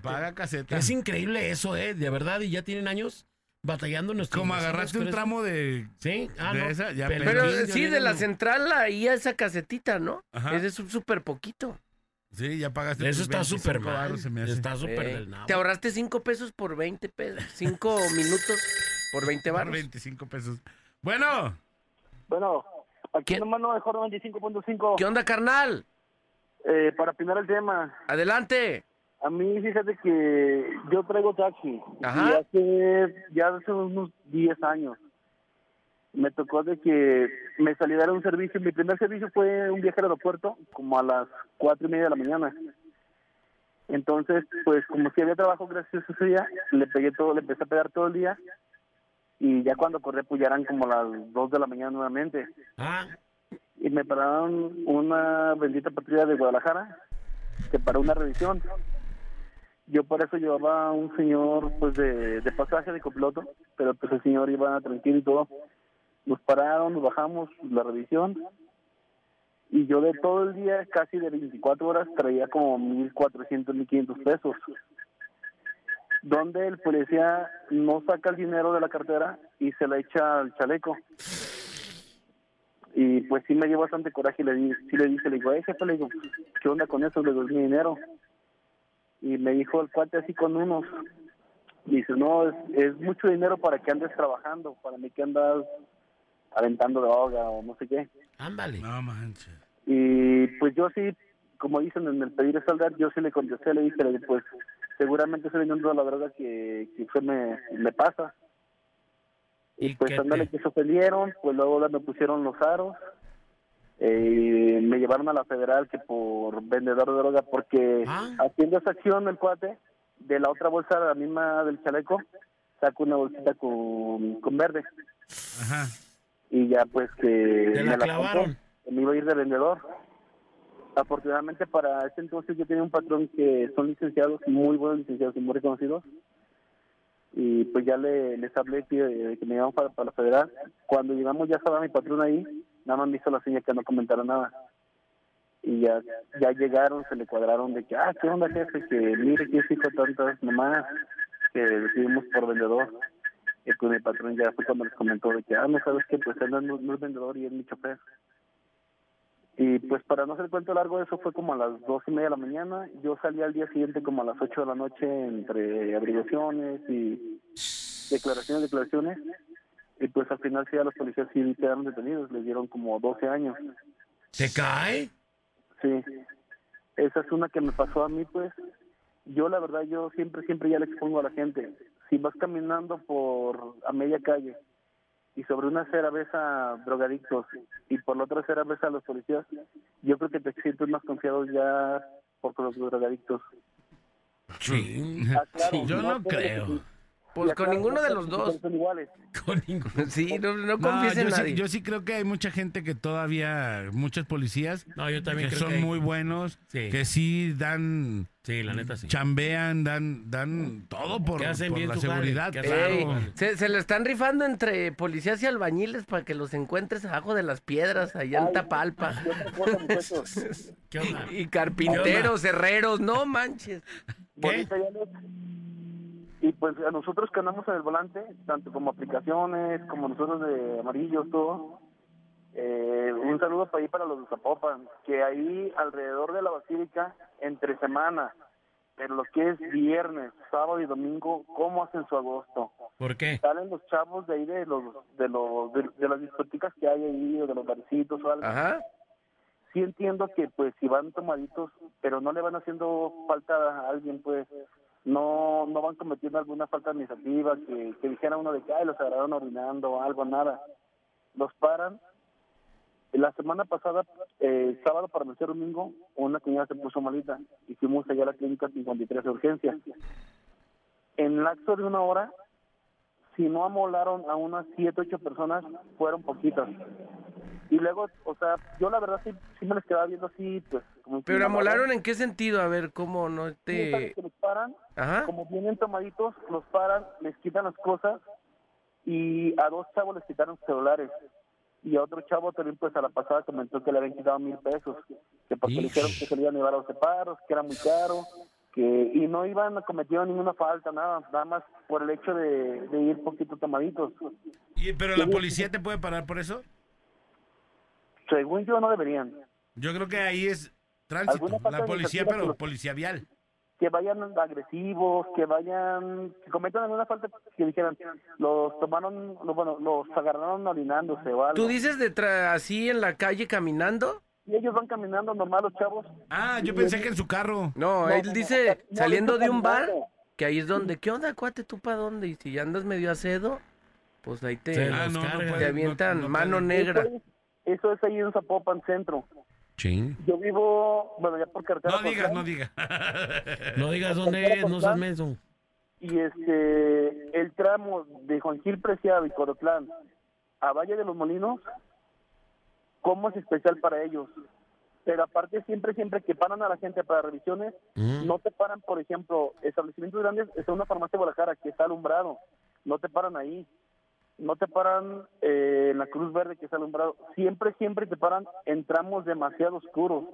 paga caseta. Es increíble eso, eh, de verdad, y ya tienen años batallando nuestro Como agarraste un tramo de sí ah, no. esa, ya pero, sí de la central ahí a esa casetita no Ajá. es un súper poquito Sí, ya pagaste. Eso está súper mal. Está súper del Te ahorraste 5 pesos por 20 pesos. 5 minutos por 20 baros. 25 pesos. Bueno. Bueno, aquí nomás no mejor 95.5. ¿Qué onda, carnal? Eh, para opinar el tema. Adelante. A mí, fíjate que yo traigo taxi. Ajá. Y hace, ya hace unos 10 años me tocó de que me saliera un servicio. Mi primer servicio fue un viaje al aeropuerto, como a las cuatro y media de la mañana. Entonces, pues como si había trabajo gracias a ese día, le pegué todo, le empecé a pegar todo el día. Y ya cuando corrí, pues ya eran como las dos de la mañana nuevamente. Ah. Y me pararon una bendita patrulla de Guadalajara, que paró una revisión. Yo por eso llevaba a un señor pues de, de pasaje de copiloto, pero pues el señor iba tranquilo y todo. Nos pararon, nos bajamos, la revisión, y yo de todo el día, casi de 24 horas, traía como 1.400, 1.500 pesos. Donde el policía no saca el dinero de la cartera y se la echa al chaleco. Y pues sí me dio bastante coraje y le, di, sí le dije, le digo, jefe, le digo, ¿qué onda con eso? Le doy mi dinero. Y me dijo el cuate así con unos. Dice, no, es, es mucho dinero para que andes trabajando, para mí que andas aventando droga o no sé qué. Ándale. No manches. Y pues yo sí, como dicen en el pedir saldar, yo sí le contesté, le dije, pues seguramente estoy vendiendo la droga que, que usted me, me pasa. Y, pues andale que se ofendieron, pues luego me pusieron los aros, eh, me llevaron a la federal que por vendedor de droga, porque haciendo esa acción el cuate, de la otra bolsa, la misma del chaleco, saco una bolsita con, con verde. Ajá. Y ya pues que Te la me la clavaron. me iba a ir de vendedor. Afortunadamente para ese entonces yo tenía un patrón que son licenciados, muy buenos licenciados y muy reconocidos. Y pues ya le, les hablé que, que me iban para, para la federal. Cuando llegamos ya estaba mi patrón ahí, nada más me hizo la señal que no comentara nada. Y ya, ya llegaron, se le cuadraron de que, ah, ¿qué onda jefe? Que mire que hizo tantas nomás, que decidimos por vendedor. Y pues mi patrón ya fue cuando les comentó de que, ah, no sabes que pues él no, es- no es vendedor y es mi chofer. Y pues para no hacer el cuento largo, eso fue como a las dos y media de la mañana. Yo salí al día siguiente como a las ocho de la noche entre averiguaciones y declaraciones, declaraciones. Y pues al final sí a los policías sí quedaron detenidos, les dieron como 12 años. ¿Te cae? Sí, esa es una que me pasó a mí, pues. Yo, la verdad, yo siempre, siempre ya le expongo a la gente. Si vas caminando por a media calle y sobre una acera ves a drogadictos y por la otra acera ves a los policías, yo creo que te sientes más confiado ya por con los drogadictos. Sí. Ah, claro, Yo no creo. Pues con ninguno de los dos. Son iguales. Con ninguno. Sí, no, no No, en yo, sí, nadie. yo sí creo que hay mucha gente que todavía, muchos policías, No, yo también que creo son que... muy buenos, Sí. que sí dan, Sí, la neta sí. chambean, dan, dan todo por, Que hacen por bien la seguridad, que hacen claro. Ey, se, se le están rifando entre policías y albañiles para que los encuentres abajo de las piedras allá en Ay, Tapalpa. Cosa, muchachos. ¿Qué onda? Y carpinteros, herreros, no manches. Les- Y pues a nosotros que andamos en el volante, tanto como aplicaciones, como nosotros de amarillos, todo, eh, un saludo para ahí para los de Zapopan, que ahí alrededor de la basílica, entre semana, pero lo que es viernes, sábado y domingo, ¿cómo hacen su agosto? ¿Por qué? Salen los chavos de ahí de los de los de, de las discotecas que hay ahí, o de los barcitos o algo Ajá. sí entiendo que pues si van tomaditos, pero no le van haciendo falta a alguien, pues no no van cometiendo alguna falta administrativa que, que dijera uno de que ay, los agarraron orinando o algo, nada. Los paran. La semana pasada, eh, sábado para el domingo, una señora se puso malita y fuimos allá a la clínica 53 de urgencia. En lapso de una hora, si no amolaron a unas 7, 8 personas, fueron poquitas. Y luego, o sea, yo la verdad sí, sí me les quedaba viendo así, pues... Como Pero la amolaron en qué sentido? A ver, ¿cómo no Sí, ¿sabes te...? que los paran, Ajá. como vienen tomaditos, los paran, les quitan las cosas y a dos chavos les quitaron celulares. Y a otro chavo también, pues a la pasada comentó que le habían quitado mil pesos, que porque le dijeron que se le iban a llevar a los separos, que era muy caro, que y no iban a cometer ninguna falta, nada, nada más por el hecho de, de ir poquito tomaditos. Y- pero la policía te puede parar por eso. Según yo, no deberían. Yo creo que ahí es tránsito, la policía, pero los- policía vial. que vayan agresivos, que vayan, que cometan alguna falta, que dijeran, los tomaron, no, bueno, los agarraron orinándose o algo. ¿Tú dices de tra- así en la calle caminando? Y ellos van caminando normal los chavos. Ah, yo pensé que en su carro. No, No, él no, dice no, saliendo no, de un bar, que ahí es donde, ¿qué onda, cuate, tú para dónde? Y si ya andas medio acedo, pues ahí te, Ah, te avientan no- no mano puede. negra. Eso es ahí en Zapopan Centro. Sí. Yo vivo, bueno, ya por carretera. No digas, no digas. No digas dónde es, no seas menso. Y este, el tramo de Juan Gil Preciado y Corotlán a Valle de los Molinos, ¿cómo es especial para ellos? pero aparte siempre, siempre que paran a la gente para revisiones, no te paran, por ejemplo, establecimientos grandes, es una farmacia de Guadalajara que está alumbrado, no te paran ahí, no te paran eh, en la Cruz Verde que está alumbrado, siempre, siempre te paran en tramos demasiado oscuros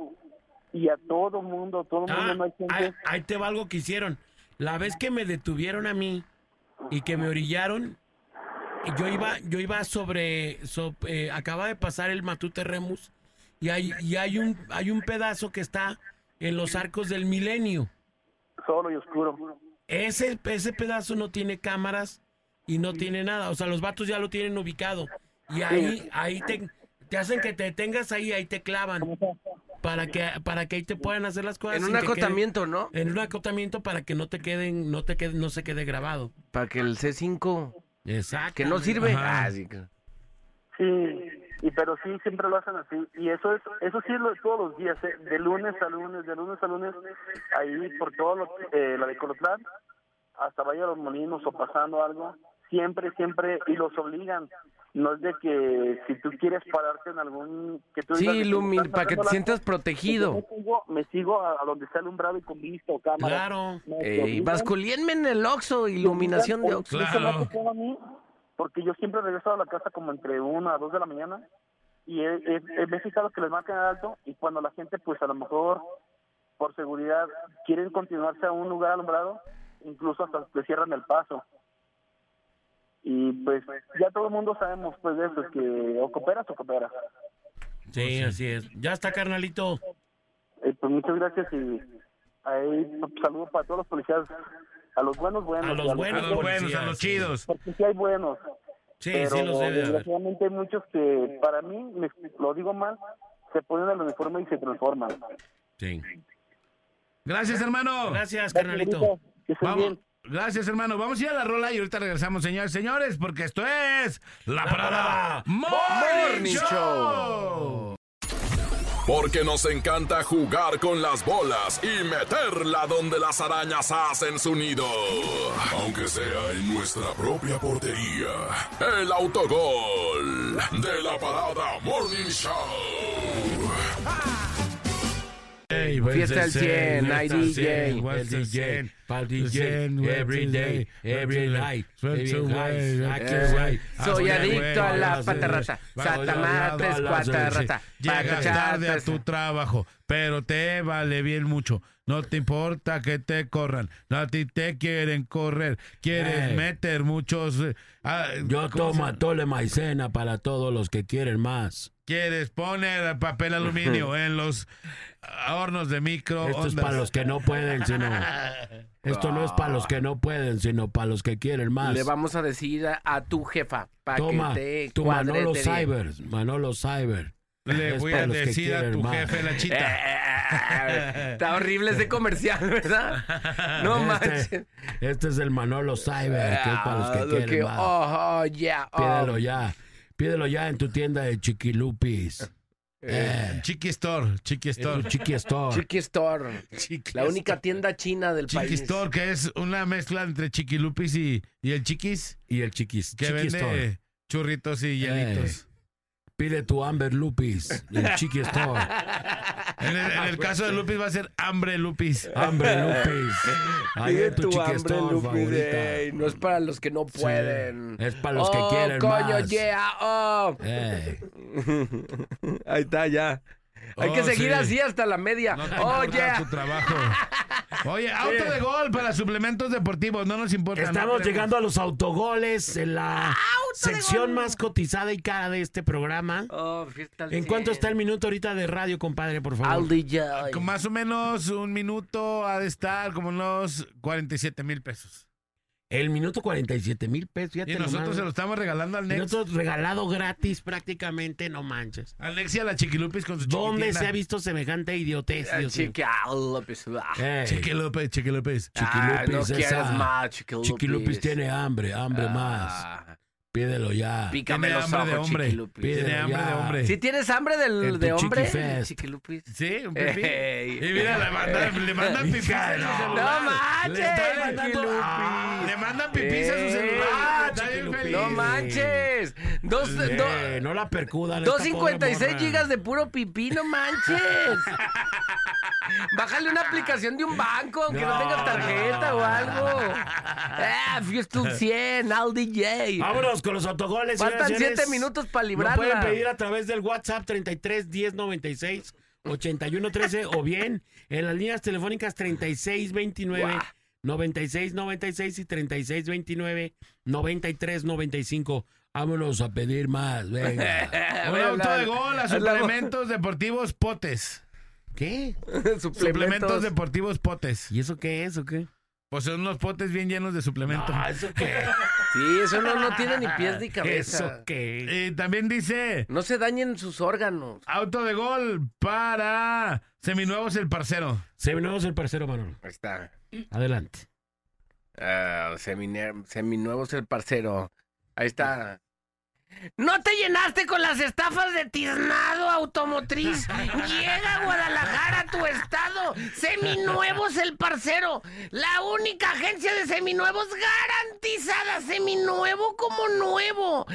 y a todo mundo, todo mundo Ah, no hay gente. ahí, ahí te va algo que hicieron. La vez que me detuvieron a mí y que me orillaron, yo iba, yo iba sobre, so- eh, acaba de pasar el Matute Remus y hay, y hay un, hay un pedazo que está en los arcos del milenio. Solo y oscuro. Ese, ese pedazo no tiene cámaras y no tiene nada. O sea, los vatos ya lo tienen ubicado. Y ahí, ahí te, te hacen que te detengas ahí, ahí te clavan. Para que, para que ahí te puedan hacer las cosas. En un que quede- acotamiento, ¿no? En un acotamiento para que no te queden, no te quede, no se quede grabado. Para que el C5 Exacto. que no sirve. Ah, sí, y pero sí, siempre lo hacen así. Y eso es eso sí es lo de todos los días, ¿eh? de lunes a lunes, de lunes a lunes, ahí por todo lo, eh, la de Colotlán, hasta Valle de los Molinos o pasando algo, siempre, siempre, y los obligan. No es de que si tú quieres pararte en algún... que tú Sí, que para que te sientas protegido. Me sigo, me sigo a, a donde está alumbrado y con vista o cámara. Claro. Obligan. basculíenme en el Oxxo, iluminación de Oxxo. Eso me ha tocado a mí, porque yo siempre regreso a la casa como entre una a dos de la mañana y he, he- he- me he fijado que les marcan alto y cuando la gente pues a lo mejor por seguridad quieren continuarse a un lugar alumbrado, incluso hasta te cierran el paso. Y pues ya todo el mundo sabemos pues de eso, es que o cooperas o cooperas. Sí, así es. Ya está, carnalito. Eh, pues muchas gracias y ahí pues, saludos para todos los policías, a los buenos buenos. A los buenos A los buenos, a policías, los chidos. Porque sí hay buenos. Sí, pero sí los debe desgraciadamente hay muchos que, para mí, me- lo digo mal, se ponen el uniforme y se transforman. Sí. Gracias, hermano. Gracias, carnalito. Vamos. bien. Gracias, hermano. Vamos a ir a la rola y ahorita regresamos, señores, señores, porque esto es La Parada Morning, Morning Show. Porque nos encanta jugar con las bolas y meterla donde las arañas hacen su nido. Aunque sea en nuestra propia portería. El autogol de la parada Morning Show. Hey, Fiesta Fiesta al 100, fiesta hay al DJ. 100, What's el DJ, 100? pa'l The DJ, 100, every day, every night, night. Soy adicto a la patarrata. A la- cuatarrata. Llegas tarde a tu trabajo, pero te vale bien mucho. No te importa que te corran. No, a ti te quieren correr. Quieres meter muchos... eh, ah, Yo ¿cómo se tomo llama? tole maicena para todos los que quieren más. Quieres poner papel aluminio en los hornos de micro. Esto es para los que no pueden, sino... Esto no es para los que no pueden, sino para los que quieren más. Le vamos a decir a, a tu jefa para Toma, que te tu Manolo de bien. Cyber, Manolo Cyber. Le Es voy a decir a tu más. jefe la chita. Eh, Está horrible ese comercial, ¿verdad? No manches. Este, este es el Manolo Cyber, que es para los Ah, que lo quieren que- más. oh, oh, yeah, oh. Pídelo ya. Pídelo ya en tu tienda de Chiquilupis. Eh, Chiqui Store, Chiqui Store. Chiqui Store. Chiqui Store. Chiqui La única tienda china del Chiqui país. Store, que es una mezcla entre Chiquilupis y, y el Chiquis, Y el Chiquis. que Chiqui vende Store. churritos y hielitos. Pide tu Amber Lupis. El Chiqui Store. En el, en el caso de Lupis va a ser hambre Lupis. Hambre Lupis. Ahí Pide en tu, tu Chiqui Store Lupi, favorita. ey, No es para los que no pueden. Es para los que Oh, quieren coño, más. yeah, oh. Ey. Ahí está, ya. Hay Oh, que seguir sí. así hasta la media. No te oh, importa yeah. tu trabajo. Oye, auto de gol para suplementos deportivos, no nos importa. Estamos no llegando a los autogoles en la sección más cotizada y cara de este programa. Oh, fiesta al ¿En cuánto está el minuto ahorita de radio, compadre, por favor? Al más o menos un minuto ha de estar como unos 47 mil pesos. El minuto 47 mil pesos. fíjate Y nosotros nomás. se lo estamos regalando al Nex. nosotros regalado gratis prácticamente, no manches. Al Nex y a la Chiquilupis con su ¿Dónde chiquitina. se ha visto semejante idiotez? Ah, Dios mío? Chiqui López. ah. Ey, Chiqui López, Chiqui López. Ah, no Chiquilupis quieres más, Chiqui Chiquilupis Lupis. tiene hambre, hambre más. Pídelo ya. Pícame Tiene los hambre de hombre. Pídelo Tiene hambre ya. de hombre. Si tienes hambre del, En tu de hombre, Chiqui Fest. Chiqui Lupis. Sí, un pipí. Ey. Y mira, le mandan, le mandan pipis a su no. celular. No manches, Le mandando-. Ah, Le mandan pipis a su Ey. celular. Está bien Chiqui feliz. No manches. Dos, eh, no la percudan. 256 gigas de puro pipí, no manches. Bájale una aplicación de un banco, aunque no, tenga tarjeta o algo. Ah, Fiesta 100, al DJ. Vámonos con los autogoles. Faltan 7 minutos para librarla. Lo pueden pedir a través del WhatsApp 33 10 96 81 13 o bien en las líneas telefónicas 36 29 96 96 y 36 29 93 95. Vámonos a pedir más, venga. Un auto de gol a suplementos deportivos potes. ¿Qué? suplementos. deportivos potes. ¿Y eso qué es o qué? Pues son unos potes bien llenos de suplementos. Ah, ¿eso qué? Sí, eso no, no tiene ni pies ni cabeza. ¿Eso qué? Y también dice... No se dañen sus órganos. Auto de gol para Seminuevos el Parcero. Seminuevos el Parcero, Manolo. Ahí está. Adelante. Uh, seminuevos el Parcero. Ahí está. ¿No te llenaste con las estafas de Tiznado Automotriz? Llega a Guadalajara, tu estado. Seminuevos el parcero. La única agencia de seminuevos garantizada. Seminuevo como nuevo.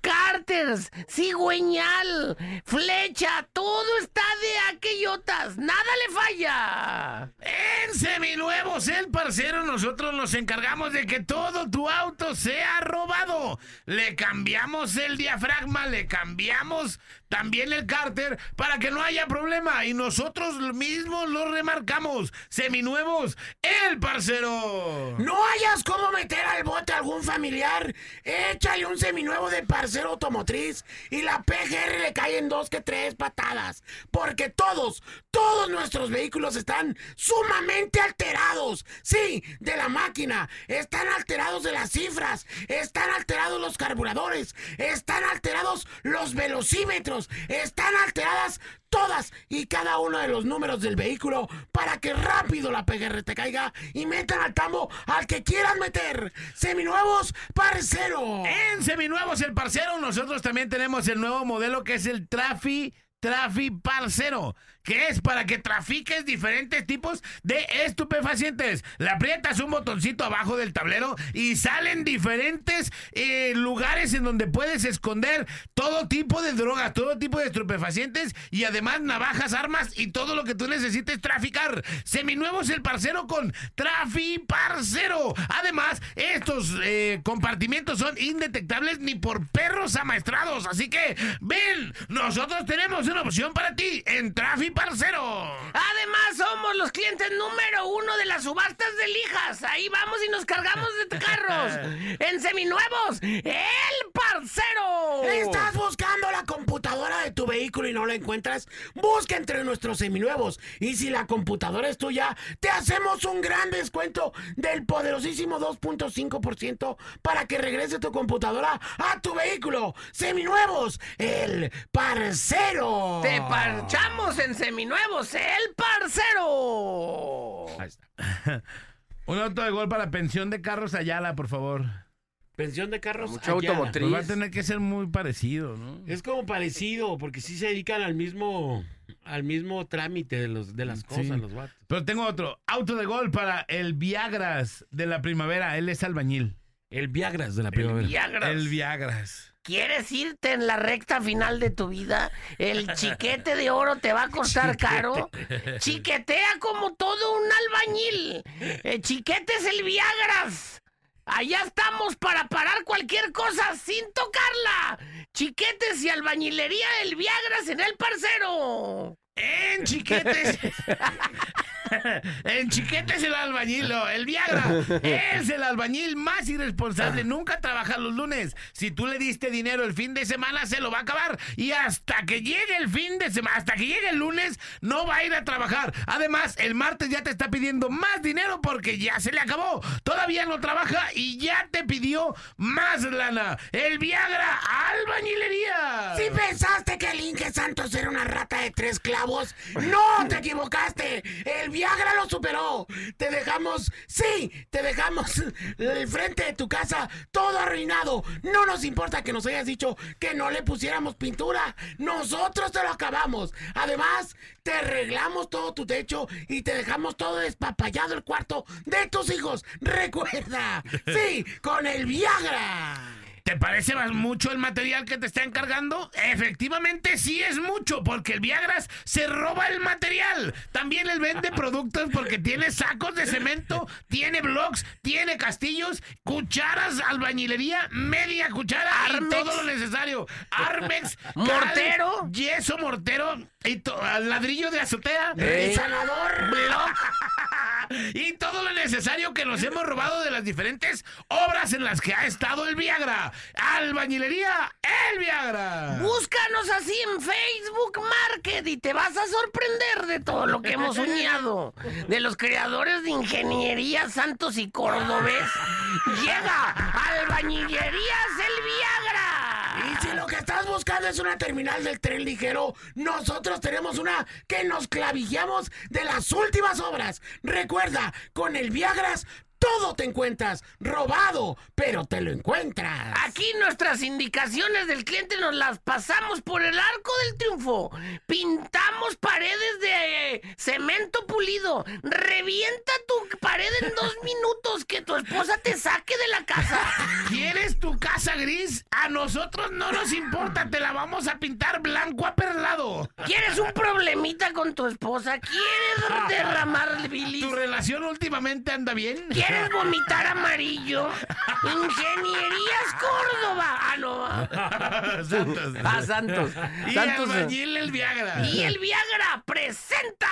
Carters, cigüeñal, flecha, todo está de aquellotas. Nada le falla. En Seminuevos el parcero nosotros nos encargamos de que todo tu auto sea robado. Le cambiamos el diafragma, le cambiamos también el cárter para que no haya problema y nosotros mismos lo remarcamos. Seminuevos, el parcero. No hayas cómo meter al bote a algún familiar. Échale un seminuevo de parcero automotriz y la PGR le cae en dos que tres patadas. Porque todos, todos nuestros vehículos están sumamente alterados. Sí, de la máquina. Están alterados de las cifras. Están alterados los carburadores. Están alterados los velocímetros están alteradas todas y cada uno de los números del vehículo para que rápido la PGR te caiga y metan al tambo al que quieran meter. Seminuevos Parcero. En Seminuevos el Parcero nosotros también tenemos el nuevo modelo que es el Trafi Trafi Parcero que es para que trafiques diferentes tipos de estupefacientes. Le aprietas un botoncito abajo del tablero y salen diferentes eh, lugares en donde puedes esconder todo tipo de drogas, todo tipo de estupefacientes y además navajas, armas y todo lo que tú necesites traficar. Seminuevos el parcero con Trafi Parcero. Además, estos eh, compartimientos son indetectables ni por perros amaestrados. Así que ven, nosotros tenemos una opción para ti en Trafi parcero. Además, somos los clientes número uno de las subastas de lijas. Ahí vamos y nos cargamos de carros. en seminuevos, el parcero. ¿Estás buscando la computadora de tu vehículo y no la encuentras? Busca entre nuestros seminuevos. Y si la computadora es tuya, te hacemos un gran descuento del poderosísimo 2.5% para que regrese tu computadora a tu vehículo. Seminuevos, el parcero. Te parchamos en seminuevos, el parcero. Ahí está. Un auto de gol para pensión de carros Ayala, por favor. Pensión de carros Mucho automotriz. Pues va a tener que ser muy parecido, ¿no? Es como parecido, porque sí se dedican al mismo al mismo trámite de los de las cosas, los vatos. Pero tengo otro. Auto de gol para el Viagras de la primavera. Él es albañil. El Viagras de la primavera. El Viagras. El Viagras. ¿Quieres irte en la recta final de tu vida? ¿El chiquete de oro te va a costar caro? Chiquetea como todo un albañil. El chiquete es el Viagras. Allá estamos para parar cualquier cosa sin tocarla. Chiquetes y albañilería del Viagras en el parcero. En chiquetes. en chiquetes el albañil, el Viagra. Es el albañil más irresponsable. Nunca trabaja los lunes. Si tú le diste dinero el fin de semana, se lo va a acabar. Y hasta que llegue el fin de semana, hasta que llegue el lunes, no va a ir a trabajar. Además, el martes ya te está pidiendo más dinero porque ya se le acabó. Todavía no trabaja y ya te pidió más lana. El Viagra albañilería. Si pensaste que el Inge Santos era una rata de tres clavos, no te equivocaste. El Viagra lo superó. Te dejamos, sí, te dejamos el frente de tu casa todo arruinado. No nos importa que nos hayas dicho que no le pusiéramos pintura. Nosotros te lo acabamos. Además, te arreglamos todo tu techo y te dejamos todo despapallado el cuarto de tus hijos. Recuerda, sí, con el Viagra. Te ¿Te parece más mucho el material que te está encargando? Efectivamente sí es mucho, porque el Viagras se roba el material. También él vende productos porque tiene sacos de cemento, tiene blogs, tiene castillos, cucharas, albañilería, media cuchara y todo lo necesario. Armex, mortero, yeso, mortero y ladrillo de azotea, sanador, y todo lo necesario que nos hemos robado de las diferentes obras en las que ha estado el Viagra. Albañilería, el Viagra. Búscanos así en Facebook Market y te vas a sorprender de todo lo que hemos soñado. De los creadores de ingeniería Santos y Córdobes. Llega Albañilerías el Viagra. Y si lo que estás buscando es una terminal del tren ligero, nosotros tenemos una que nos clavijamos de las últimas obras. Recuerda, con el Viagras todo te encuentras robado, pero te lo encuentras. Aquí nuestras indicaciones del cliente nos las pasamos por el arco del triunfo. Pintamos paredes de cemento pulido. Revienta tu pared en dos minutos que tu esposa te saque de la casa. ¿Quieres tu casa gris? A nosotros no nos importa, te la vamos a pintar blanco aperlado. ¿Quieres un problemita con tu esposa? ¿Quieres derramar bilis? ¿Tu relación últimamente anda bien? ¿Quieres vomitar amarillo? Ingenierías Córdoba. Ah, no. Santos. Ah, Santos. Y Santos. albañil el Viagra. Y el Viagra presenta.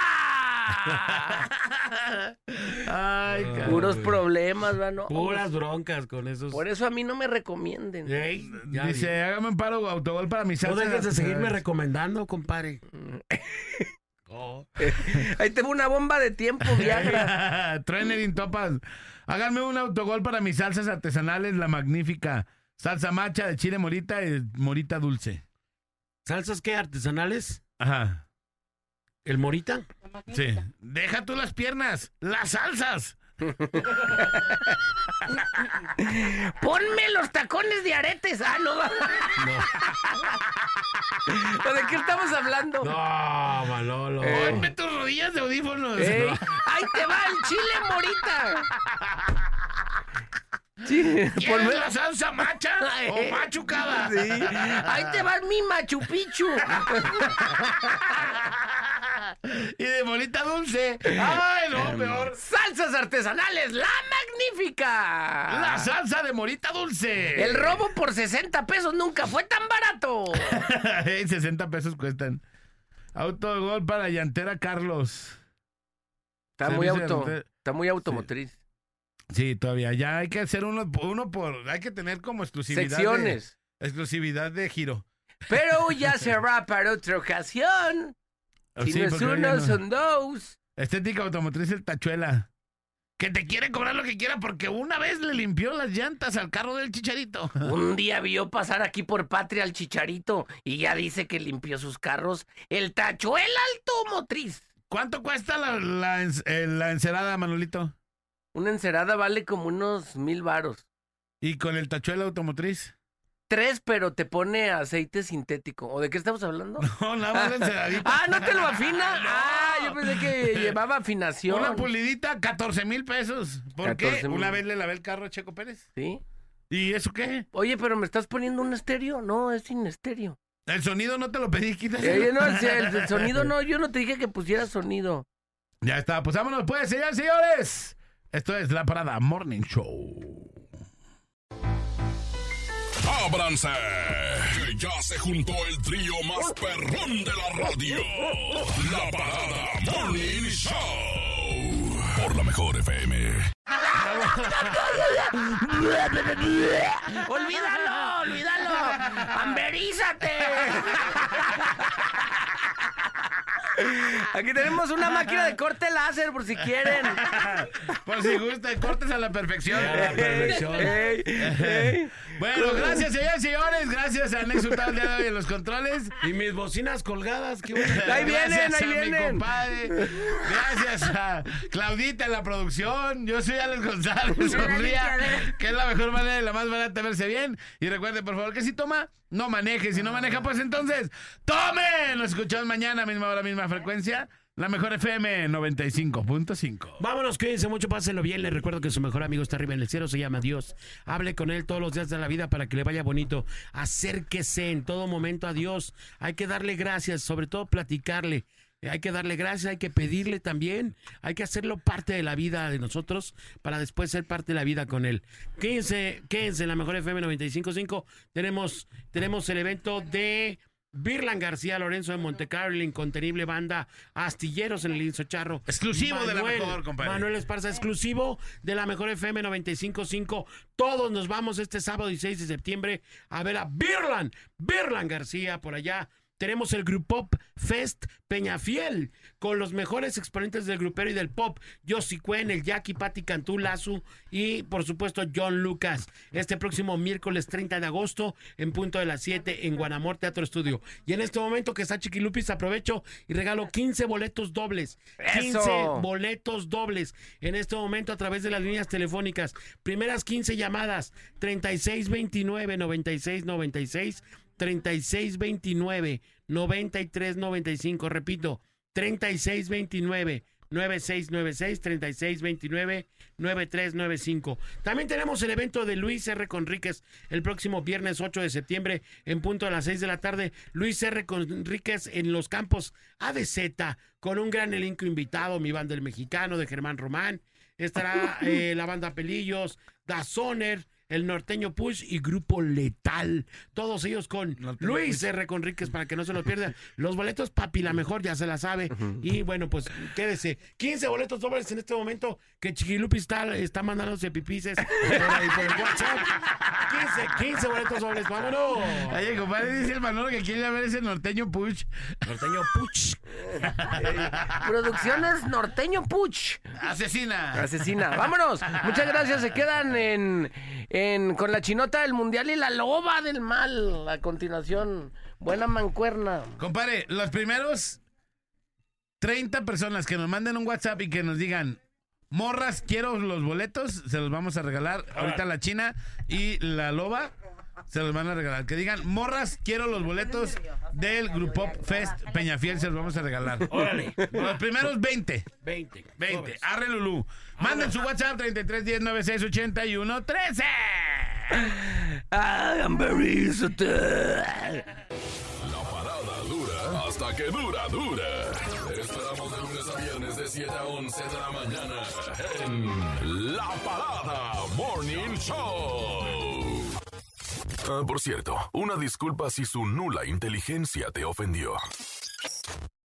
Ay, cabrón. Puros problemas, ¿no? Puras broncas con esos. Por eso a mí no me recomienden. Ey, Dice, vi. hágame un paro autogol para mi No dejes de seguirme recomendando, compadre. Ahí tengo una bomba de tiempo, Viagra. Trenerin Topas. Háganme un autogol para mis salsas artesanales, la magnífica. Salsa macha de chile morita y morita dulce. ¿Salsas qué? ¿Artesanales? Ajá. ¿El morita? Sí. Deja tú las piernas, las salsas. Ponme los tacones de aretes. Ah, no. ¿O ¿De qué estamos hablando? No, Manolo. Ponme tus rodillas de audífonos. No. Ahí te va el chile morita. Sí, ¿Quieres ponme- la salsa macha o machucada? Sí. Ahí te va mi Machu Picchu. y de morita dulce. Ay, no, peor. Salsas artesanales, la magnífica. La salsa de morita dulce. El robo por 60 pesos nunca fue tan barato. Ey, 60 pesos cuestan. Autogol para llantera Carlos. Está muy auto, está muy automotriz. Sí, todavía. Ya hay que hacer uno, uno por. Hay que tener como exclusividad. de- Secciones. exclusividad de giro. Pero ya será para otra ocasión. Si Sí, no es uno, no. son dos. Estética automotriz el tachuela. Que te quiere cobrar lo que quiera porque una vez le limpió las llantas al carro del chicharito. Un día vio pasar aquí por Patria al Chicharito y ya dice que limpió sus carros. El tachuela automotriz. ¿Cuánto cuesta la, la encerada, Manolito? Una encerada vale como unos mil varos. ¿Y con el tachuela automotriz? Tres, pero te pone aceite sintético. ¿O de qué estamos hablando? No, nada más la enceradita. ah, ¿no te lo afina? Ah, yo pensé que llevaba afinación. Una pulidita, 14 mil pesos. ¿Por qué? 14 mil. Una vez le lavé el carro a Checo Pérez. ¿Sí? ¿Y eso qué? Oye, pero ¿me estás poniendo un estéreo? No, es sin estéreo. El sonido no te lo pedí, quítaselo. Eh, no, el sonido no, yo no te dije que pusieras sonido. Ya está, pues vámonos pues, señores, señores. Esto es La Parada Morning Show. ¡Ábranse! Que ya se juntó el trío más perrón de la radio. La Parada Morning Show. Por la mejor FM. ¡Olvídalo! ¡Olvídalo! ¡Amberízate! Aquí tenemos una máquina de corte láser por si quieren. Por si gusta, cortes a la perfección. A la perfección. Ey, ey. Bueno, gracias, señores y señores. Gracias a Nexo el día de hoy en los controles. Y mis bocinas colgadas, qué bueno. Ahí vienen, Gracias ahí a mi vienen. compadre. Gracias a Claudita en la producción. Yo soy Alex González. Sonría, que es la mejor manera y la más barata de verse bien. Y recuerde, por favor, que si toma, no maneje. Si no maneja, pues entonces, ¡tome! Nos escuchamos mañana, misma hora, misma frecuencia. La mejor FM 95.5. Vámonos, cuídense mucho, pásenlo bien. Les recuerdo que su mejor amigo está arriba en el cielo, se llama Dios. Hable con él todos los días de la vida para que le vaya bonito. Acérquese en todo momento a Dios. Hay que darle gracias, sobre todo platicarle. Hay que darle gracias, hay que pedirle también, hay que hacerlo parte de la vida de nosotros para después ser parte de la vida con él. Quédense, quédense en la mejor FM 95.5. Tenemos, tenemos el evento de Birlan García Lorenzo de Montecarlo, incontenible banda Astilleros en el Inso Charro. Exclusivo de la mejor, compadre. Manuel Esparza, exclusivo de la mejor FM 95.5. Todos nos vamos este sábado 16 de septiembre a ver a Birlan, Birlan García por allá tenemos el Group Pop Fest Peñafiel con los mejores exponentes del grupero y del pop. Josie Cuen, el Jackie, Patti Cantú, Lazu y por supuesto John Lucas. Este próximo miércoles 30 de agosto en punto de las 7 en Guanamor Teatro Estudio. Y en este momento que está Chiquilupis aprovecho y regalo 15 boletos dobles. 15 boletos dobles en este momento a través de las líneas telefónicas. Primeras 15 llamadas 3629 9696 3629 9395. Repito, 3629 9696 3629 9395. También tenemos el evento de Luis R. Conríquez el próximo viernes 8 de septiembre en punto a las 6 de la tarde. Luis R. Conríquez en los campos ADZ con un gran elenco invitado, mi banda el mexicano de Germán Román. Estará eh, la banda Pelillos, Dazoner, el norteño Push y Grupo Letal. Todos ellos con Luis R. Conríquez para que no se los pierda. Los boletos, papi, la mejor, ya se la sabe. Y bueno, pues quédese. 15 boletos dobles en este momento que Chiquilupi está, está mandándose pipices por, ahí, por el WhatsApp. 15, 15 boletos dobles, vámonos. Oye, compadre, dice el Manolo que quiere ver ese norteño Push. Norteño Puch. Producciones Norteño Puch. Asesina. Asesina. Vámonos. Muchas gracias. Se quedan en con la chinota del mundial y la loba del mal. A continuación, buena mancuerna. Compadre, los primeros 30 personas que nos manden un WhatsApp y que nos digan, morras, quiero los boletos, se los vamos a regalar. Ahorita la china y la loba se los van a regalar. Que digan, morras, quiero los boletos del Grupo Fest Peñafiel, se los vamos a regalar. Órale. Los primeros 20. 20. 20. Arre Lulú. Manden su WhatsApp 33 10 96 81 13. I am very La parada dura hasta que dura, dura. Esperamos de lunes a viernes de 7 a 11 de la mañana en La Parada Morning Show. Ah, por cierto, una disculpa si su nula inteligencia te ofendió.